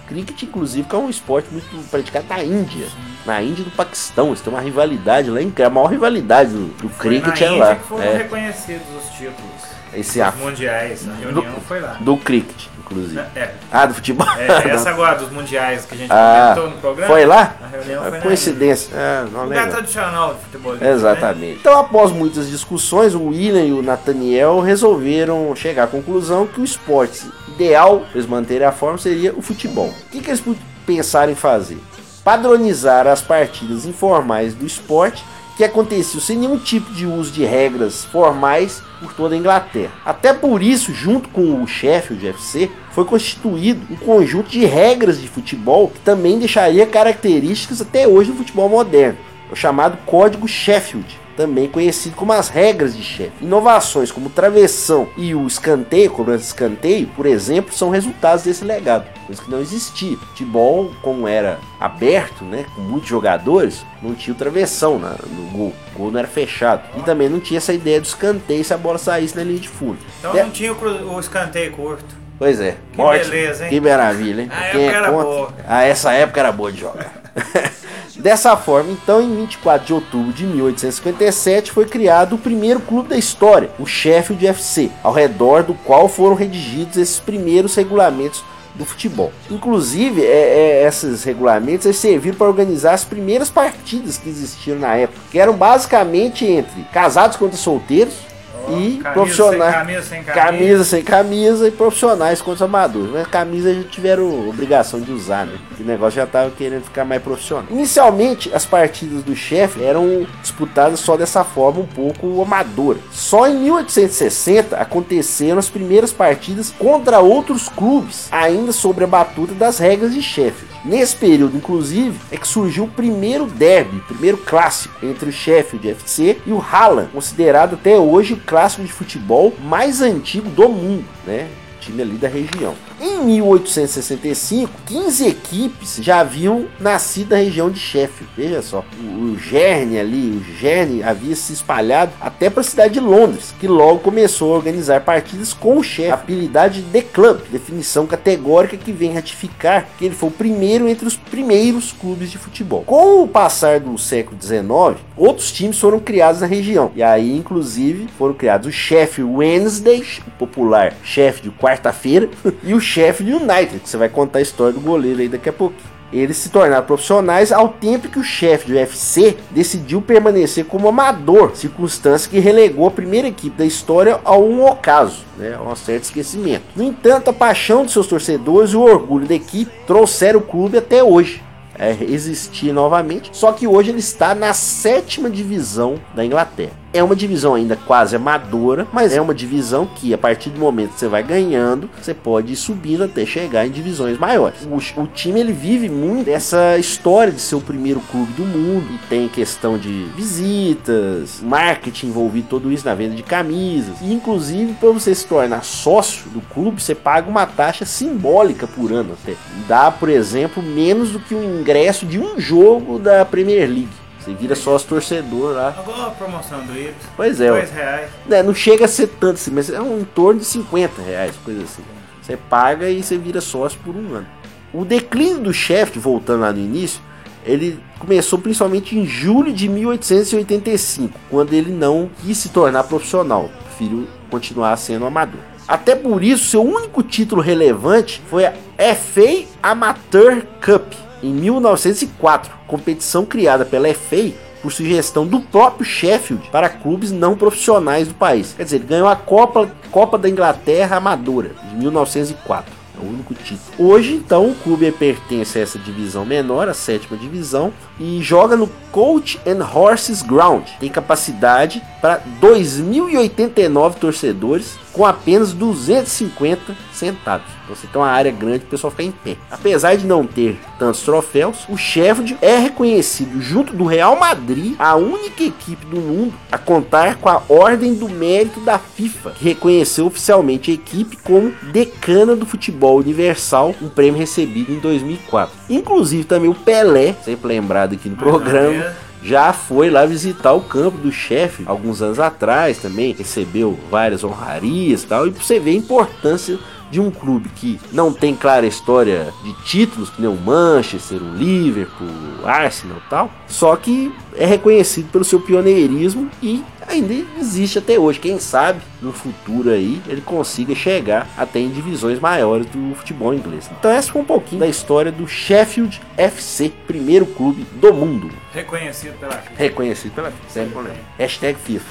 Cricket, inclusive, que é um esporte muito praticado na Índia, na Índia e no Paquistão. Eles têm uma rivalidade lá. A maior rivalidade do, do cricket é Índia lá. que foram É, reconhecidos os títulos esse a, dos mundiais. A reunião foi lá. do cricket, inclusive. É, Ah, do futebol. é, essa agora dos mundiais que a gente Ah, comentou no programa. foi lá? A reunião É foi coincidência. É, não. Lugar legal. tradicional de futebol. Exatamente. Então, após muitas discussões, o William e o Nathaniel resolveram chegar à conclusão que o esporte ideal para eles manterem a forma seria o futebol. O que, que eles pensaram em fazer? Padronizar as partidas informais do esporte que aconteciam sem nenhum tipo de uso de regras formais por toda a Inglaterra. Até por isso, junto com o Sheffield FC, foi constituído um conjunto de regras de futebol que também deixaria características até hoje do futebol moderno o chamado Código Sheffield, também conhecido como as regras de Sheffield. Inovações como travessão e o escanteio, cobrança de escanteio, por exemplo, são resultados desse legado, coisa que não existia. Futebol, como era aberto, né, com muitos jogadores, não tinha o travessão na- no gol, o gol não era fechado. E também não tinha essa ideia do escanteio se a bola saísse na linha de fundo. Então De- não tinha o, o escanteio curto. Pois é. Que Ótimo. beleza, hein? Que maravilha, hein? A Quem época era contra- boa. Ah, essa época era boa de jogar. Dessa forma, então, em 24 de outubro de 1857, foi criado o primeiro clube da história, o Sheffield FC, ao redor do qual foram redigidos esses primeiros regulamentos do futebol. Inclusive, é, é, esses regulamentos serviram para organizar as primeiras partidas que existiam na época, que eram basicamente entre casados contra solteiros e camisa profissionais. sem camisa, sem camisa. camisa sem camisa e profissionais contra amadores. Mas camisa já tiveram obrigação de usar, né? Que negócio já tava querendo ficar mais profissional. Inicialmente, as partidas do chefe eram disputadas só dessa forma um pouco amadora. Só em 1860 aconteceram as primeiras partidas contra outros clubes, ainda sobre a batuta das regras de Sheffield. Nesse período, inclusive, é que surgiu o primeiro derby, primeiro clássico entre o Sheffield FC e o Hallam, considerado até hoje o clássico de futebol mais antigo do mundo, né? Time ali da região. Em 1865, 15 equipes já haviam nascido na região de Sheffield. Veja só, o, o Gerne ali, o Gerne havia se espalhado até para a cidade de Londres, que logo começou a organizar partidas com o Sheffield, apelidade de Club, definição categórica que vem ratificar que ele foi o primeiro entre os primeiros clubes de futebol. Com o passar do século XIX, outros times foram criados na região, e aí inclusive foram criados o Sheffield Wednesday, o popular Sheffield quarta-feira, e o Sheffield United, que você vai contar a história do goleiro aí daqui a pouco. Eles se tornaram profissionais ao tempo que o Sheffield FC decidiu permanecer como amador, circunstância que relegou a primeira equipe da história a um ocaso, né, a um certo esquecimento. No entanto, a paixão de seus torcedores e o orgulho da equipe trouxeram o clube até hoje. É, existir novamente, só que hoje ele está na sétima divisão da Inglaterra. É uma divisão ainda quase amadora, mas é uma divisão que a partir do momento que você vai ganhando, você pode ir subindo até chegar em divisões maiores. O, o time ele vive muito essa história de ser o primeiro clube do mundo e tem questão de visitas, marketing envolvido tudo isso na venda de camisas. E inclusive para você se tornar sócio do clube, você paga uma taxa simbólica por ano até. Dá, por exemplo, menos do que o ingresso de um jogo da Premier League. Você vira sócio torcedor lá. Agora a promoção do Ibis. Pois é, Dois ó. reais. É, não chega a ser tanto assim, mas é um em torno de 50 reais, coisa assim. Você paga e você vira sócio por um ano. O declínio do Sheffield, voltando lá no início, ele começou principalmente em julho de 1885, quando ele não quis se tornar profissional, preferiu continuar sendo amador. Até por isso, seu único título relevante foi a FA Amateur Cup, em 1904, competição criada pela FA por sugestão do próprio Sheffield para clubes não profissionais do país. Quer dizer, ele ganhou a Copa, Copa da Inglaterra Amadora de 1904. É o único título. Hoje, então, o clube pertence a essa divisão menor, a sétima divisão, e joga no Coach and Horses Ground. Tem capacidade para 2.089 torcedores com apenas 250 sentados. Então você tem uma área grande, o pessoal fica em pé. Apesar de não ter tantos troféus, o Sheffield é reconhecido junto do Real Madrid, a única equipe do mundo a contar com a Ordem do Mérito da FIFA, que reconheceu oficialmente a equipe como decana do futebol universal, um prêmio recebido em 2004. Inclusive também o Pelé, sempre lembrado aqui no programa, já foi lá visitar o campo do chefe alguns anos atrás também, recebeu várias honrarias e tal, e você ver a importância de um clube que não tem clara história de títulos, que nem o Manchester, o Liverpool, o Arsenal e tal, só que é reconhecido pelo seu pioneirismo e ainda existe até hoje. Quem sabe no futuro aí ele consiga chegar até em divisões maiores do futebol inglês. Então essa foi um pouquinho da história do Sheffield FC, primeiro clube do mundo. Reconhecido pela FIFA. Reconhecido pela FIFA. Sempre. Hashtag FIFA.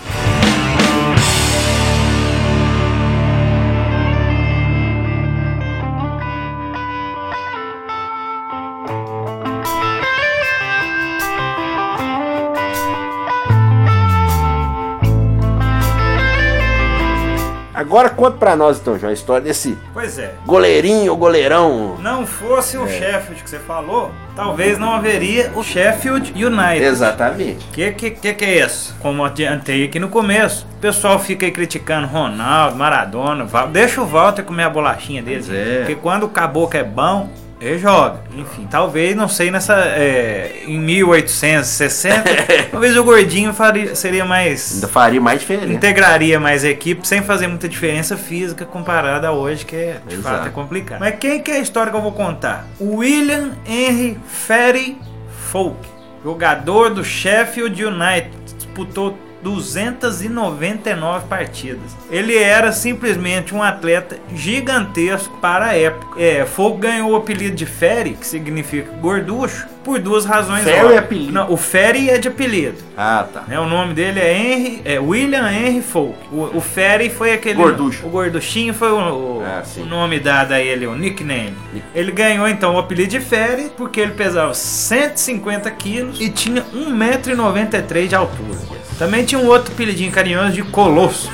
Agora conta pra nós então, João, a história desse Pois é. goleirinho ou goleirão. Não fosse o Sheffield que você falou, talvez não haveria o Sheffield United. Exatamente. Que, que que que é isso? Como eu adiantei aqui no começo, o pessoal fica aí criticando Ronaldo, Maradona, Val- deixa o Walter comer a bolachinha dele. É. Porque quando o caboclo é bom, ele joga. Enfim, talvez, não sei, nessa. é, em 1860, talvez o gordinho faria, seria mais. Ainda faria mais diferença. Integraria mais a equipe sem fazer muita diferença física comparada a hoje, que é, de Exato. fato é complicado. Mas quem que é a história que eu vou contar? William Henry Ferry Folk, jogador do Sheffield United, disputou 299 partidas. Ele era simplesmente um atleta gigantesco para a época. É, Folk ganhou o apelido de Ferry, que significa gorducho, por duas razões. Ferry é apelido? Não, o Ferry é de apelido. Ah, tá. Né, o nome dele é Henry, é William Henry Folk. O, o Ferry foi aquele. Gorducho. O gorduchinho foi o, o- Ah, o nome dado a ele, o nickname. Ele ganhou então o apelido de Ferry porque ele pesava 150 quilos e tinha 1,93m de altura. Também tinha um outro apelidinho carinhoso de Colossus.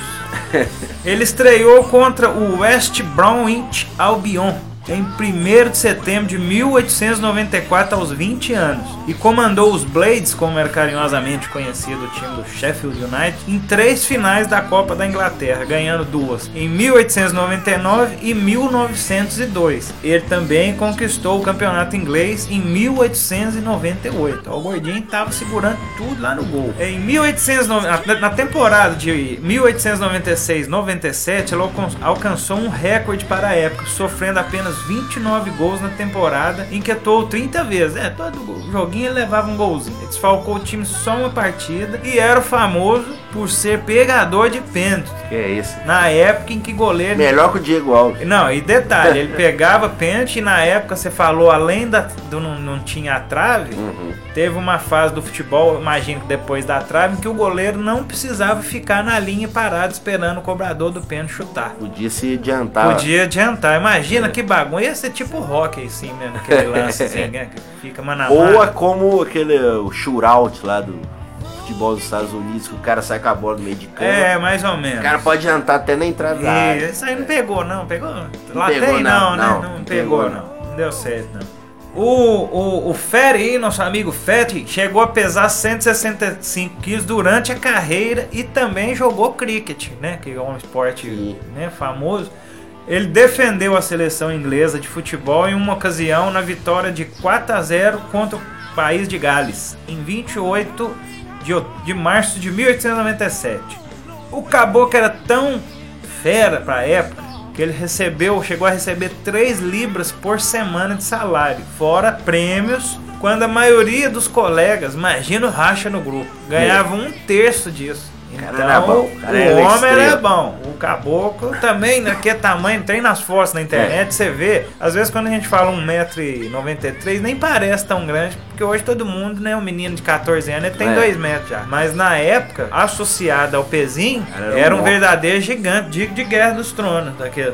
Ele estreou contra o West Bromwich Albion em 1 de setembro de 1894 aos 20 anos e comandou os Blades, como era carinhosamente conhecido o time do Sheffield United, em três finais da Copa da Inglaterra, ganhando duas em 1899 e 1902. Ele também conquistou o campeonato inglês em 1898. Ó, O gordinho estava segurando tudo lá no gol. Em 1890, na- temporada de 1896-97, ela alcan- alcançou um recorde para a época, sofrendo apenas 29 gols na temporada, inquietou 30 vezes. É, todo joguinho ele levava um golzinho. Ele desfalcou o time só uma partida e era famoso por ser pegador de pênalti. Que é esse? Na época em que goleiro Melhor que o Diego Alves. não, e detalhe, ele pegava pênalti e na época você falou, além da, do não, não tinha a trave, Uhum. teve uma fase do futebol, imagino que depois da trave, em que o goleiro não precisava ficar na linha parado esperando o cobrador do pênalti chutar. Podia se adiantar. Podia adiantar, imagina que bagunça, ia ser tipo rock assim mesmo, aquele lance assim, né, que fica mano a Ou é como aquele o shootout lá do futebol dos Estados Unidos, que o cara sai com a bola no meio de campo. É, mais ou menos. O cara pode jantar até na entrada da área. Isso aí não pegou, não. Pegou? Lá pegou, tem, não, não, né? não, Não, não pegou, pegou, não. Não deu certo, não. O, o, o Ferry, nosso amigo Ferry, chegou a pesar 165 quilos durante a carreira e também jogou cricket, né? Que é um esporte Sim. né, famoso. Ele defendeu a seleção inglesa de futebol em uma ocasião na vitória de 4 a 0 contra o país de Gales, em 28 de, de março de 1897. O caboclo era tão fera para a época que ele recebeu, chegou a receber 3 libras por semana de salário, fora prêmios, quando a maioria dos colegas, imagina o racha no grupo, ganhava um terço disso. Cara Então, era bom, o cara era homem era estrela. bom. O caboclo também, naquele tamanho, tem nas fotos na internet, você vê. Às vezes quando a gente fala 1,93m, nem parece tão grande, porque hoje todo mundo, né, um menino de 14 anos, ele tem É. 2 metros já. Mas na época, associado ao pezinho, Era um era um verdadeiro gigante, digo de Guerra dos Tronos, daquele,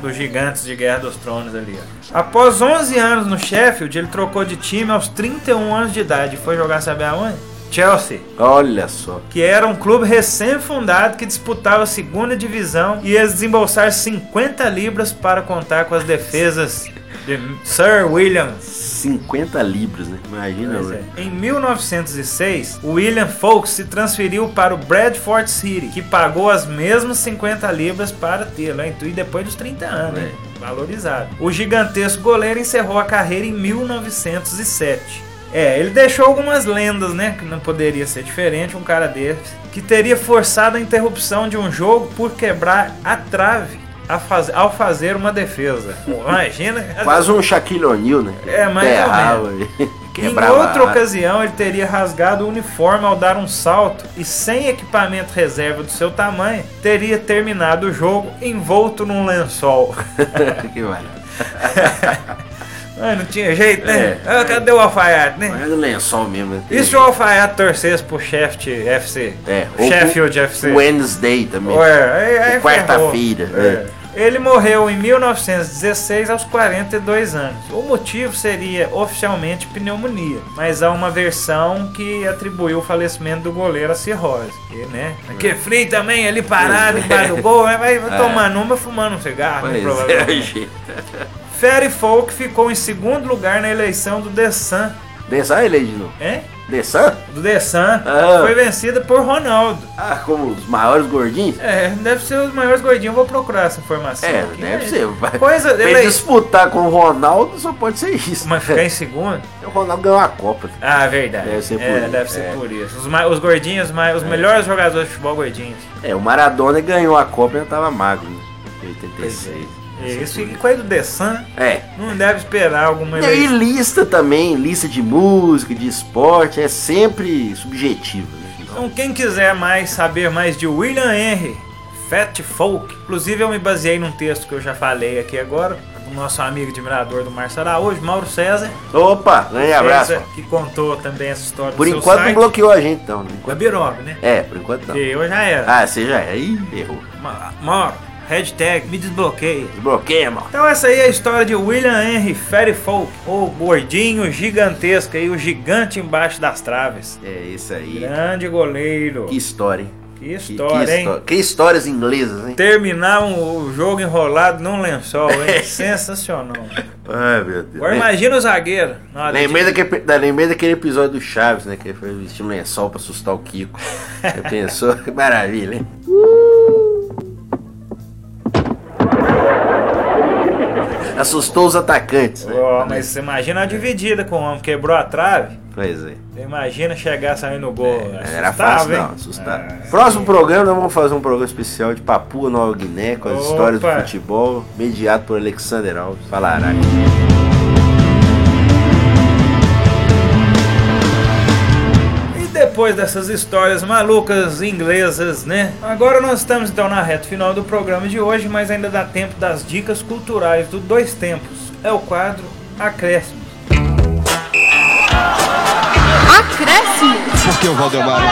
dos gigantes de Guerra dos Tronos ali. ó. Após 11 anos no Sheffield, ele trocou de time aos 31 anos de idade. Foi jogar, sabe aonde? Chelsea Olha só. que era um clube recém-fundado que disputava a segunda divisão e eles desembolsar 50 libras para contar com as defesas de Sir William. 50 libras, né? Imagina, é. velho. Em 1906, o William Foulkes se transferiu para o Bradford City, que pagou as mesmas 50 libras para tê-lo, hein? e depois dos 30 anos, hein? valorizado. O gigantesco goleiro encerrou a carreira em 1907. É, ele deixou algumas lendas, né? Que não poderia ser diferente, um cara desse. Que teria forçado a interrupção de um jogo por quebrar a trave faz- ao fazer uma defesa. Imagina. Quase um Shaquille O'Neal, né? É, mais ou Errava, Em outra ocasião, ele teria rasgado o uniforme ao dar um salto e, sem equipamento reserva do seu tamanho, teria terminado o jogo envolto num lençol. que vale. Ai, não tinha jeito, né? É. Ah, cadê o alfaiate, né? Mas no lençol mesmo. né? E se o alfaiate torcesse pro Sheffield FC? É, ou Sheffield pro FC. Wednesday também. Ué, Ou quarta-feira, ferrou. É. Ele morreu em 1916 aos 42 anos. O motivo seria oficialmente pneumonia, mas há uma versão que atribuiu o falecimento do goleiro a cirrose. E, né? Que frio também ali parado embaixo do gol, vai, vai É. tomando uma fumando um cigarro, né, é, provavelmente. gente. Ferry Folk ficou em segundo lugar na eleição do The Sun. Dessan ele aí de novo. Hein? Dessan? Do The Sun. Ah. Foi vencida por Ronaldo. Ah, como os maiores gordinhos? É, deve ser os maiores gordinhos. Eu vou procurar essa informação. É, aqui. deve ser. Vai- Coisa Pra ele- disputar com o Ronaldo só pode ser isso. Mas ficar em segundo? O Ronaldo ganhou a Copa. Ah, verdade. Deve ser por é, isso. deve ser É. por isso. Os, ma- os gordinhos, ma- os melhores jogadores de futebol gordinhos. É, o Maradona ganhou a Copa e ainda tava magro, né? Em 86. Isso, e coisa do The Sun, É. não deve esperar alguma E aí lista também, lista de música, de esporte, é sempre subjetivo, né? Então, quem quiser mais saber mais de William Henry, Fat Folk, inclusive eu me baseei num texto que eu já falei aqui agora, do nosso amigo admirador do Márcio Araújo, Mauro César. Opa, grande abraço. Que contou também essa história Por do seu enquanto não site. bloqueou a gente, então. Né? Webirob, né? É, por enquanto não. Que eu já era. Ah, você já é. Ih, errou. Ma- Mauro, hashtag me desbloqueia. Desbloqueia, mano. Então essa aí é a história de William Henry Ferry Folk, o gordinho gigantesco aí, o gigante embaixo das traves. É isso aí. Grande goleiro. Que história, hein? Que Que, história, que hein? histó- que histórias inglesas, hein? Terminar um- o jogo enrolado num lençol, hein? Sensacional. Ai, meu Deus. Agora imagina o zagueiro. Lembrei de- daquele, da- lembrei daquele episódio do Chaves, né? Que ele foi vestir um lençol pra assustar o Kiko. Você pensou? Que maravilha, hein? Assustou os atacantes, né? Mas você imagina a dividida com o homem, quebrou a trave. Pois é. Você imagina chegar saindo no gol. Era Assustava, fácil, hein? não, assustar. Próximo programa, nós vamos fazer um programa especial de Papua Nova Guiné, com as Opa. histórias do futebol, mediado por Alexander Alves. Falará. E depois dessas histórias malucas inglesas, né? Agora nós estamos então na reta final do programa de hoje, mas ainda dá tempo das dicas culturais do Dois Tempos. É o quadro Acréscimo. Acréscimo. Por que o Valdemar?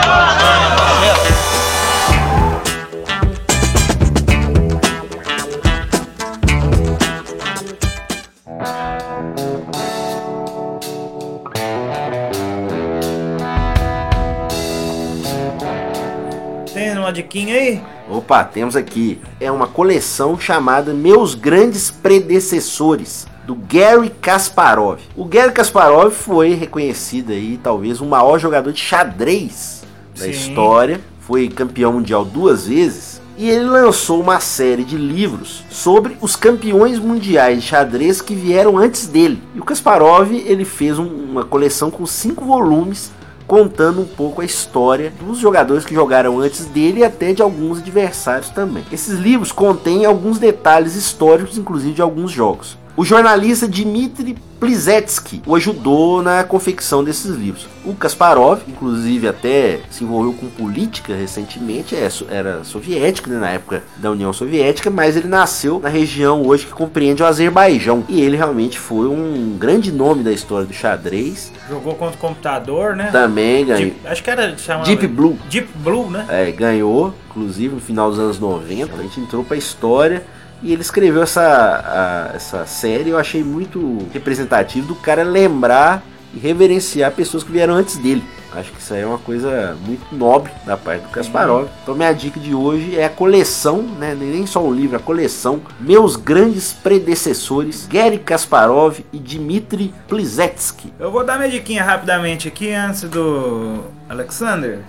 Uma diquinha aí? Opa, temos aqui. É uma coleção chamada Meus Grandes Predecessores, do Gary Kasparov. O Gary Kasparov foi reconhecido aí, talvez, o maior jogador de xadrez da Sim. história. Foi campeão mundial duas vezes. E ele lançou uma série de livros sobre os campeões mundiais de xadrez que vieram antes dele. E o Kasparov ele fez um- uma coleção com cinco volumes contando um pouco a história dos jogadores que jogaram antes dele e até de alguns adversários também. Esses livros contêm alguns detalhes históricos, inclusive de alguns jogos. O jornalista Dmitry Plizetsky o ajudou na confecção desses livros. O Kasparov, inclusive, até se envolveu com política recentemente, é, era soviético né, na época da União Soviética, mas ele nasceu na região hoje que compreende o Azerbaijão. E ele realmente foi um grande nome da história do xadrez. Jogou contra o computador, né? Também ganhou. Deep- acho que era chamado Deep Blue. Deep Blue, né? É, ganhou, inclusive no final dos anos 90. A gente entrou pra história e ele escreveu essa, a- essa série. Eu achei muito representativo do cara lembrar e reverenciar pessoas que vieram antes dele. Acho que isso aí é uma coisa muito nobre da parte do Kasparov. Então, minha dica de hoje é a coleção, né? nem só o livro, a coleção Meus Grandes Predecessores, Gary Kasparov e Dmitry Plizetsky. Eu vou dar minha diquinha rapidamente aqui antes do Alexander.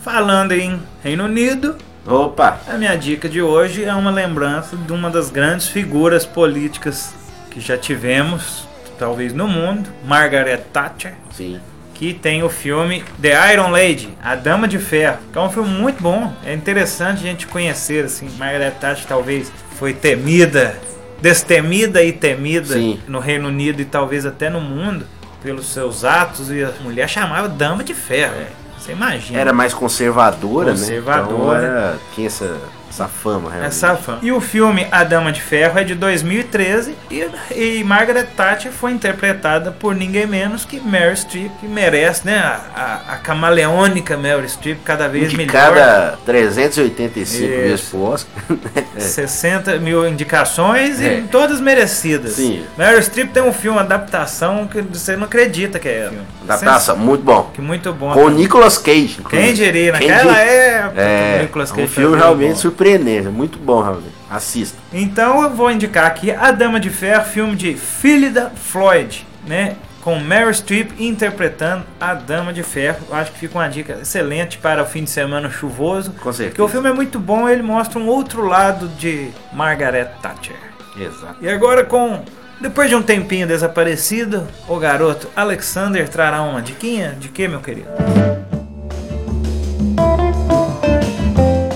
Falando em Reino Unido, Opa! a minha dica de hoje é uma lembrança de uma das grandes figuras políticas que já tivemos, talvez no mundo, Margaret Thatcher, Sim. que tem o filme The Iron Lady, A Dama de Ferro, que é um filme muito bom, é interessante a gente conhecer assim, Margaret Thatcher talvez foi temida, destemida e temida Sim. no Reino Unido e talvez até no mundo pelos seus atos e a mulher chamava Dama de Ferro. Você imagina? Era mais conservadora, Conservadora. né? Então era, tinha essa, essa fama, realmente. Essa fã. E o filme A Dama de Ferro é de 2013 e, e Margaret Thatcher foi interpretada por ninguém menos que Meryl Streep, que merece, né? A, a, a camaleônica Meryl Streep cada vez melhor. Indicada 385 Isso. vezes pro Oscar. 60 mil indicações É. e todas merecidas. Sim. Meryl Streep tem um filme, adaptação que você não acredita que é ela. da taça, muito bom. Que muito bom. Com o. Nicolas Cage. inclusive. Quem diria? Quem Naquela diria? época, É, o Nicolas é Cage um filme realmente bom. Surpreendente, muito bom, realmente. Assista. Então eu vou indicar aqui A Dama de Ferro, filme de Philida Floyd, né? Com Meryl Streep interpretando A Dama de Ferro. Eu acho que fica uma dica excelente para o fim de semana chuvoso. Com certeza. Porque o filme é muito bom, ele mostra um outro lado de Margaret Thatcher. Exato. E agora com. Depois de um tempinho desaparecido, o garoto Alexander trará uma diquinha de que, meu querido?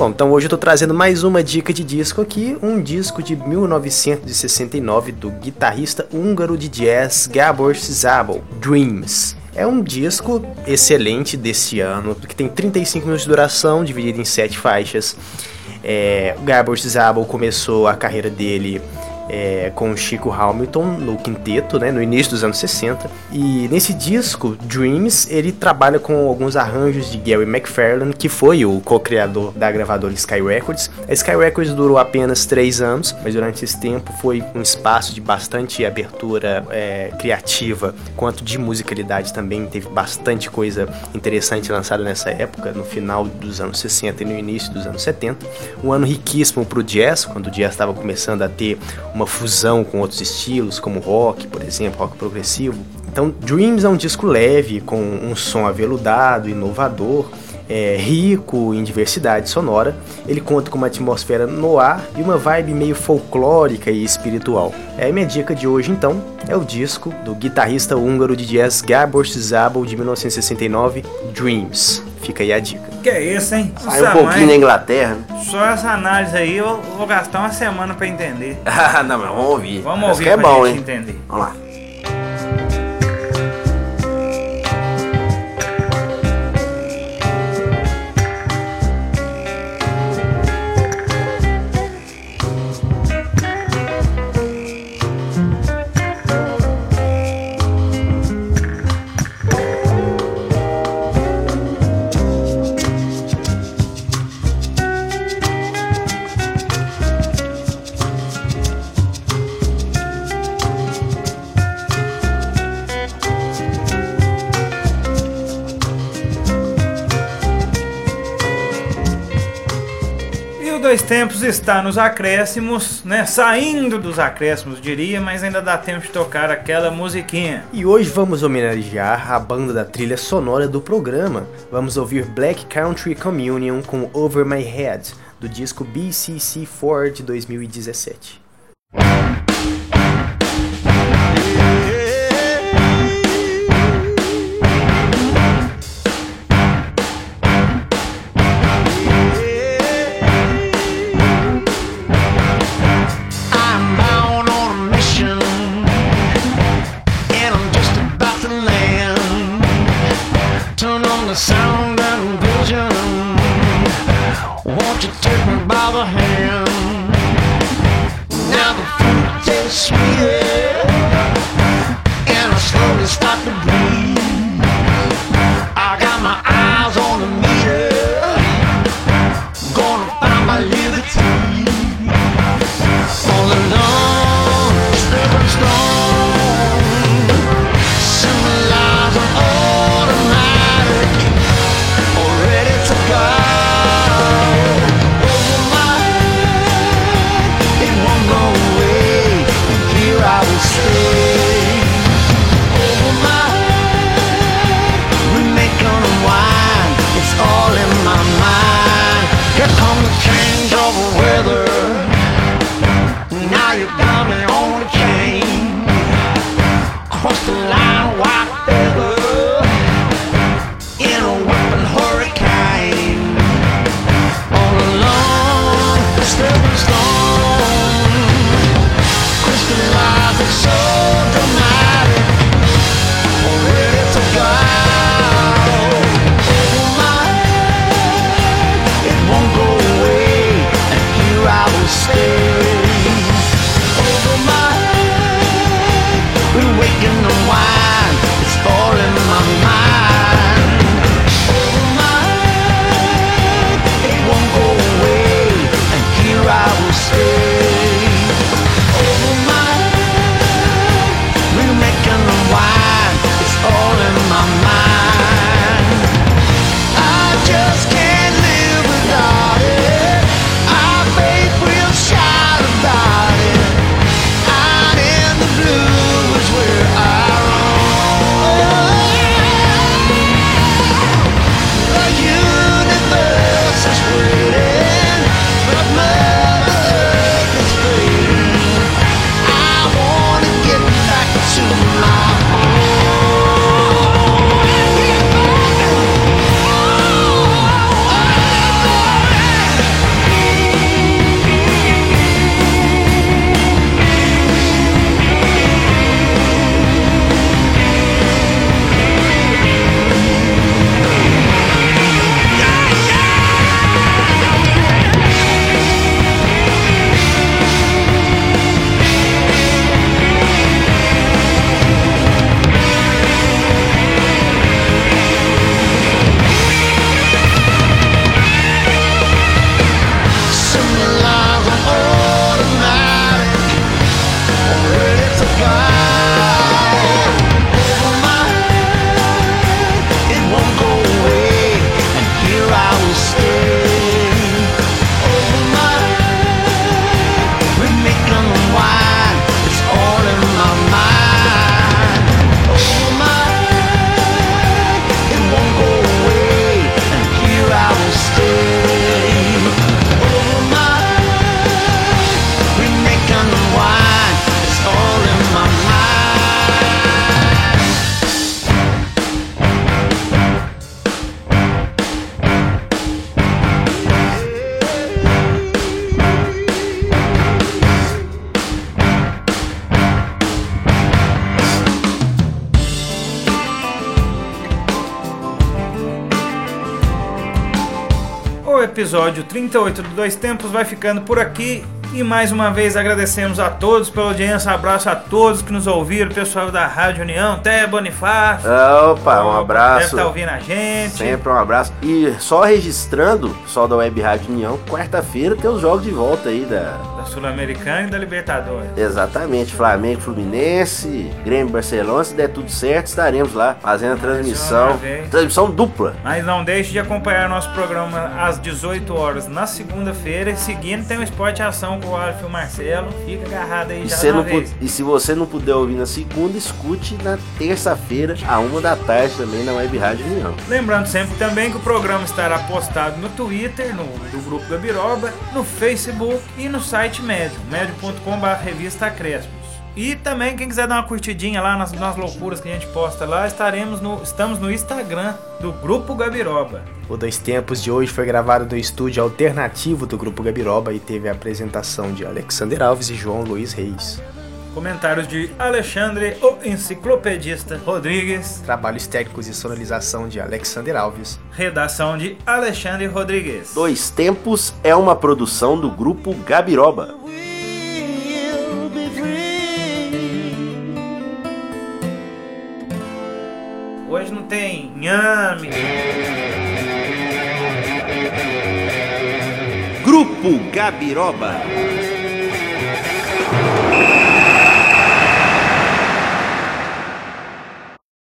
Bom, então hoje eu tô trazendo mais uma dica de disco aqui, um disco de 1969 do guitarrista húngaro de jazz Gabor Szabo, Dreams. É um disco excelente desse ano, que tem 35 minutos de duração, dividido em 7 faixas. É, Gabor Szabo começou a carreira dele é, com o Chico Hamilton no quinteto, né, no início dos anos 60. E nesse disco, Dreams, ele trabalha com alguns arranjos de Gary McFarlane, que foi o co-criador da gravadora Sky Records. A Sky Records durou apenas três anos, mas durante esse tempo foi um espaço de bastante abertura é, criativa, quanto de musicalidade também. Teve bastante coisa interessante lançada nessa época, no final dos anos 60 e no início dos anos 70. Um ano riquíssimo para o jazz, quando o jazz estava começando a ter uma fusão com outros estilos, como rock, por exemplo, rock progressivo. Então, Dreams é um disco leve, com um som aveludado, inovador, é, rico em diversidade sonora. Ele conta com uma atmosfera no ar e uma vibe meio folclórica e espiritual. É a minha dica de hoje, então, é o disco do guitarrista húngaro de jazz Gabor Szabo de 1969, Dreams. Fica aí a dica. Que é isso, hein? Saiu um pouquinho mãe, da Inglaterra. né? Só essa análise aí eu vou gastar uma semana pra entender. Não, mas vamos ouvir. Vamos Parece ouvir que é pra bom, gente hein? entender. Vamos lá. tempos está nos acréscimos, né? Saindo dos acréscimos, diria, mas ainda dá tempo de tocar aquela musiquinha. E hoje vamos homenagear a banda da trilha sonora do programa. Vamos ouvir Black Country Communion com Over My Head, do disco BCC4 de 2017. episódio 38 do Dois Tempos vai ficando por aqui. E mais uma vez agradecemos a todos pela audiência, abraço a todos que nos ouviram, pessoal da Rádio União, até Bonifácio. É, opa, um abraço. Deve estar ouvindo a gente. Sempre um abraço. E só registrando, só da Web Rádio União, quarta-feira tem os jogos de volta aí da, da Sul-Americana e da Libertadores. Exatamente, Flamengo, Fluminense, Grêmio, Barcelona, se der tudo certo, estaremos lá fazendo a transmissão. Transmissão dupla. Mas não deixe de acompanhar nosso programa às 18 horas na segunda-feira. Seguindo tem o Esporte Ação com o Alfio Marcelo. Fica agarrado aí E, já se não vez. e se você não puder ouvir na segunda, escute na terça-feira, a uma da tarde também na Web Rádio União. Lembrando sempre também que o programa estará postado no Twitter, no do Grupo Gabiroba, no Facebook e no site Médio, médio.com.br revista Crespos. E também, quem quiser dar uma curtidinha lá nas, nas loucuras que a gente posta lá, estaremos no, estamos no Instagram do Grupo Gabiroba. O Dois Tempos de hoje foi gravado no estúdio alternativo do Grupo Gabiroba e teve a apresentação de Alexander Alves e João Luiz Reis. Comentários de Alexandre, o enciclopedista Rodrigues. Trabalhos técnicos e sonorização de Alexander Alves. Redação de Alexandre Rodrigues. Dois Tempos é uma produção do grupo Gabiroba. Hoje não tem nhame. Grupo Gabiroba.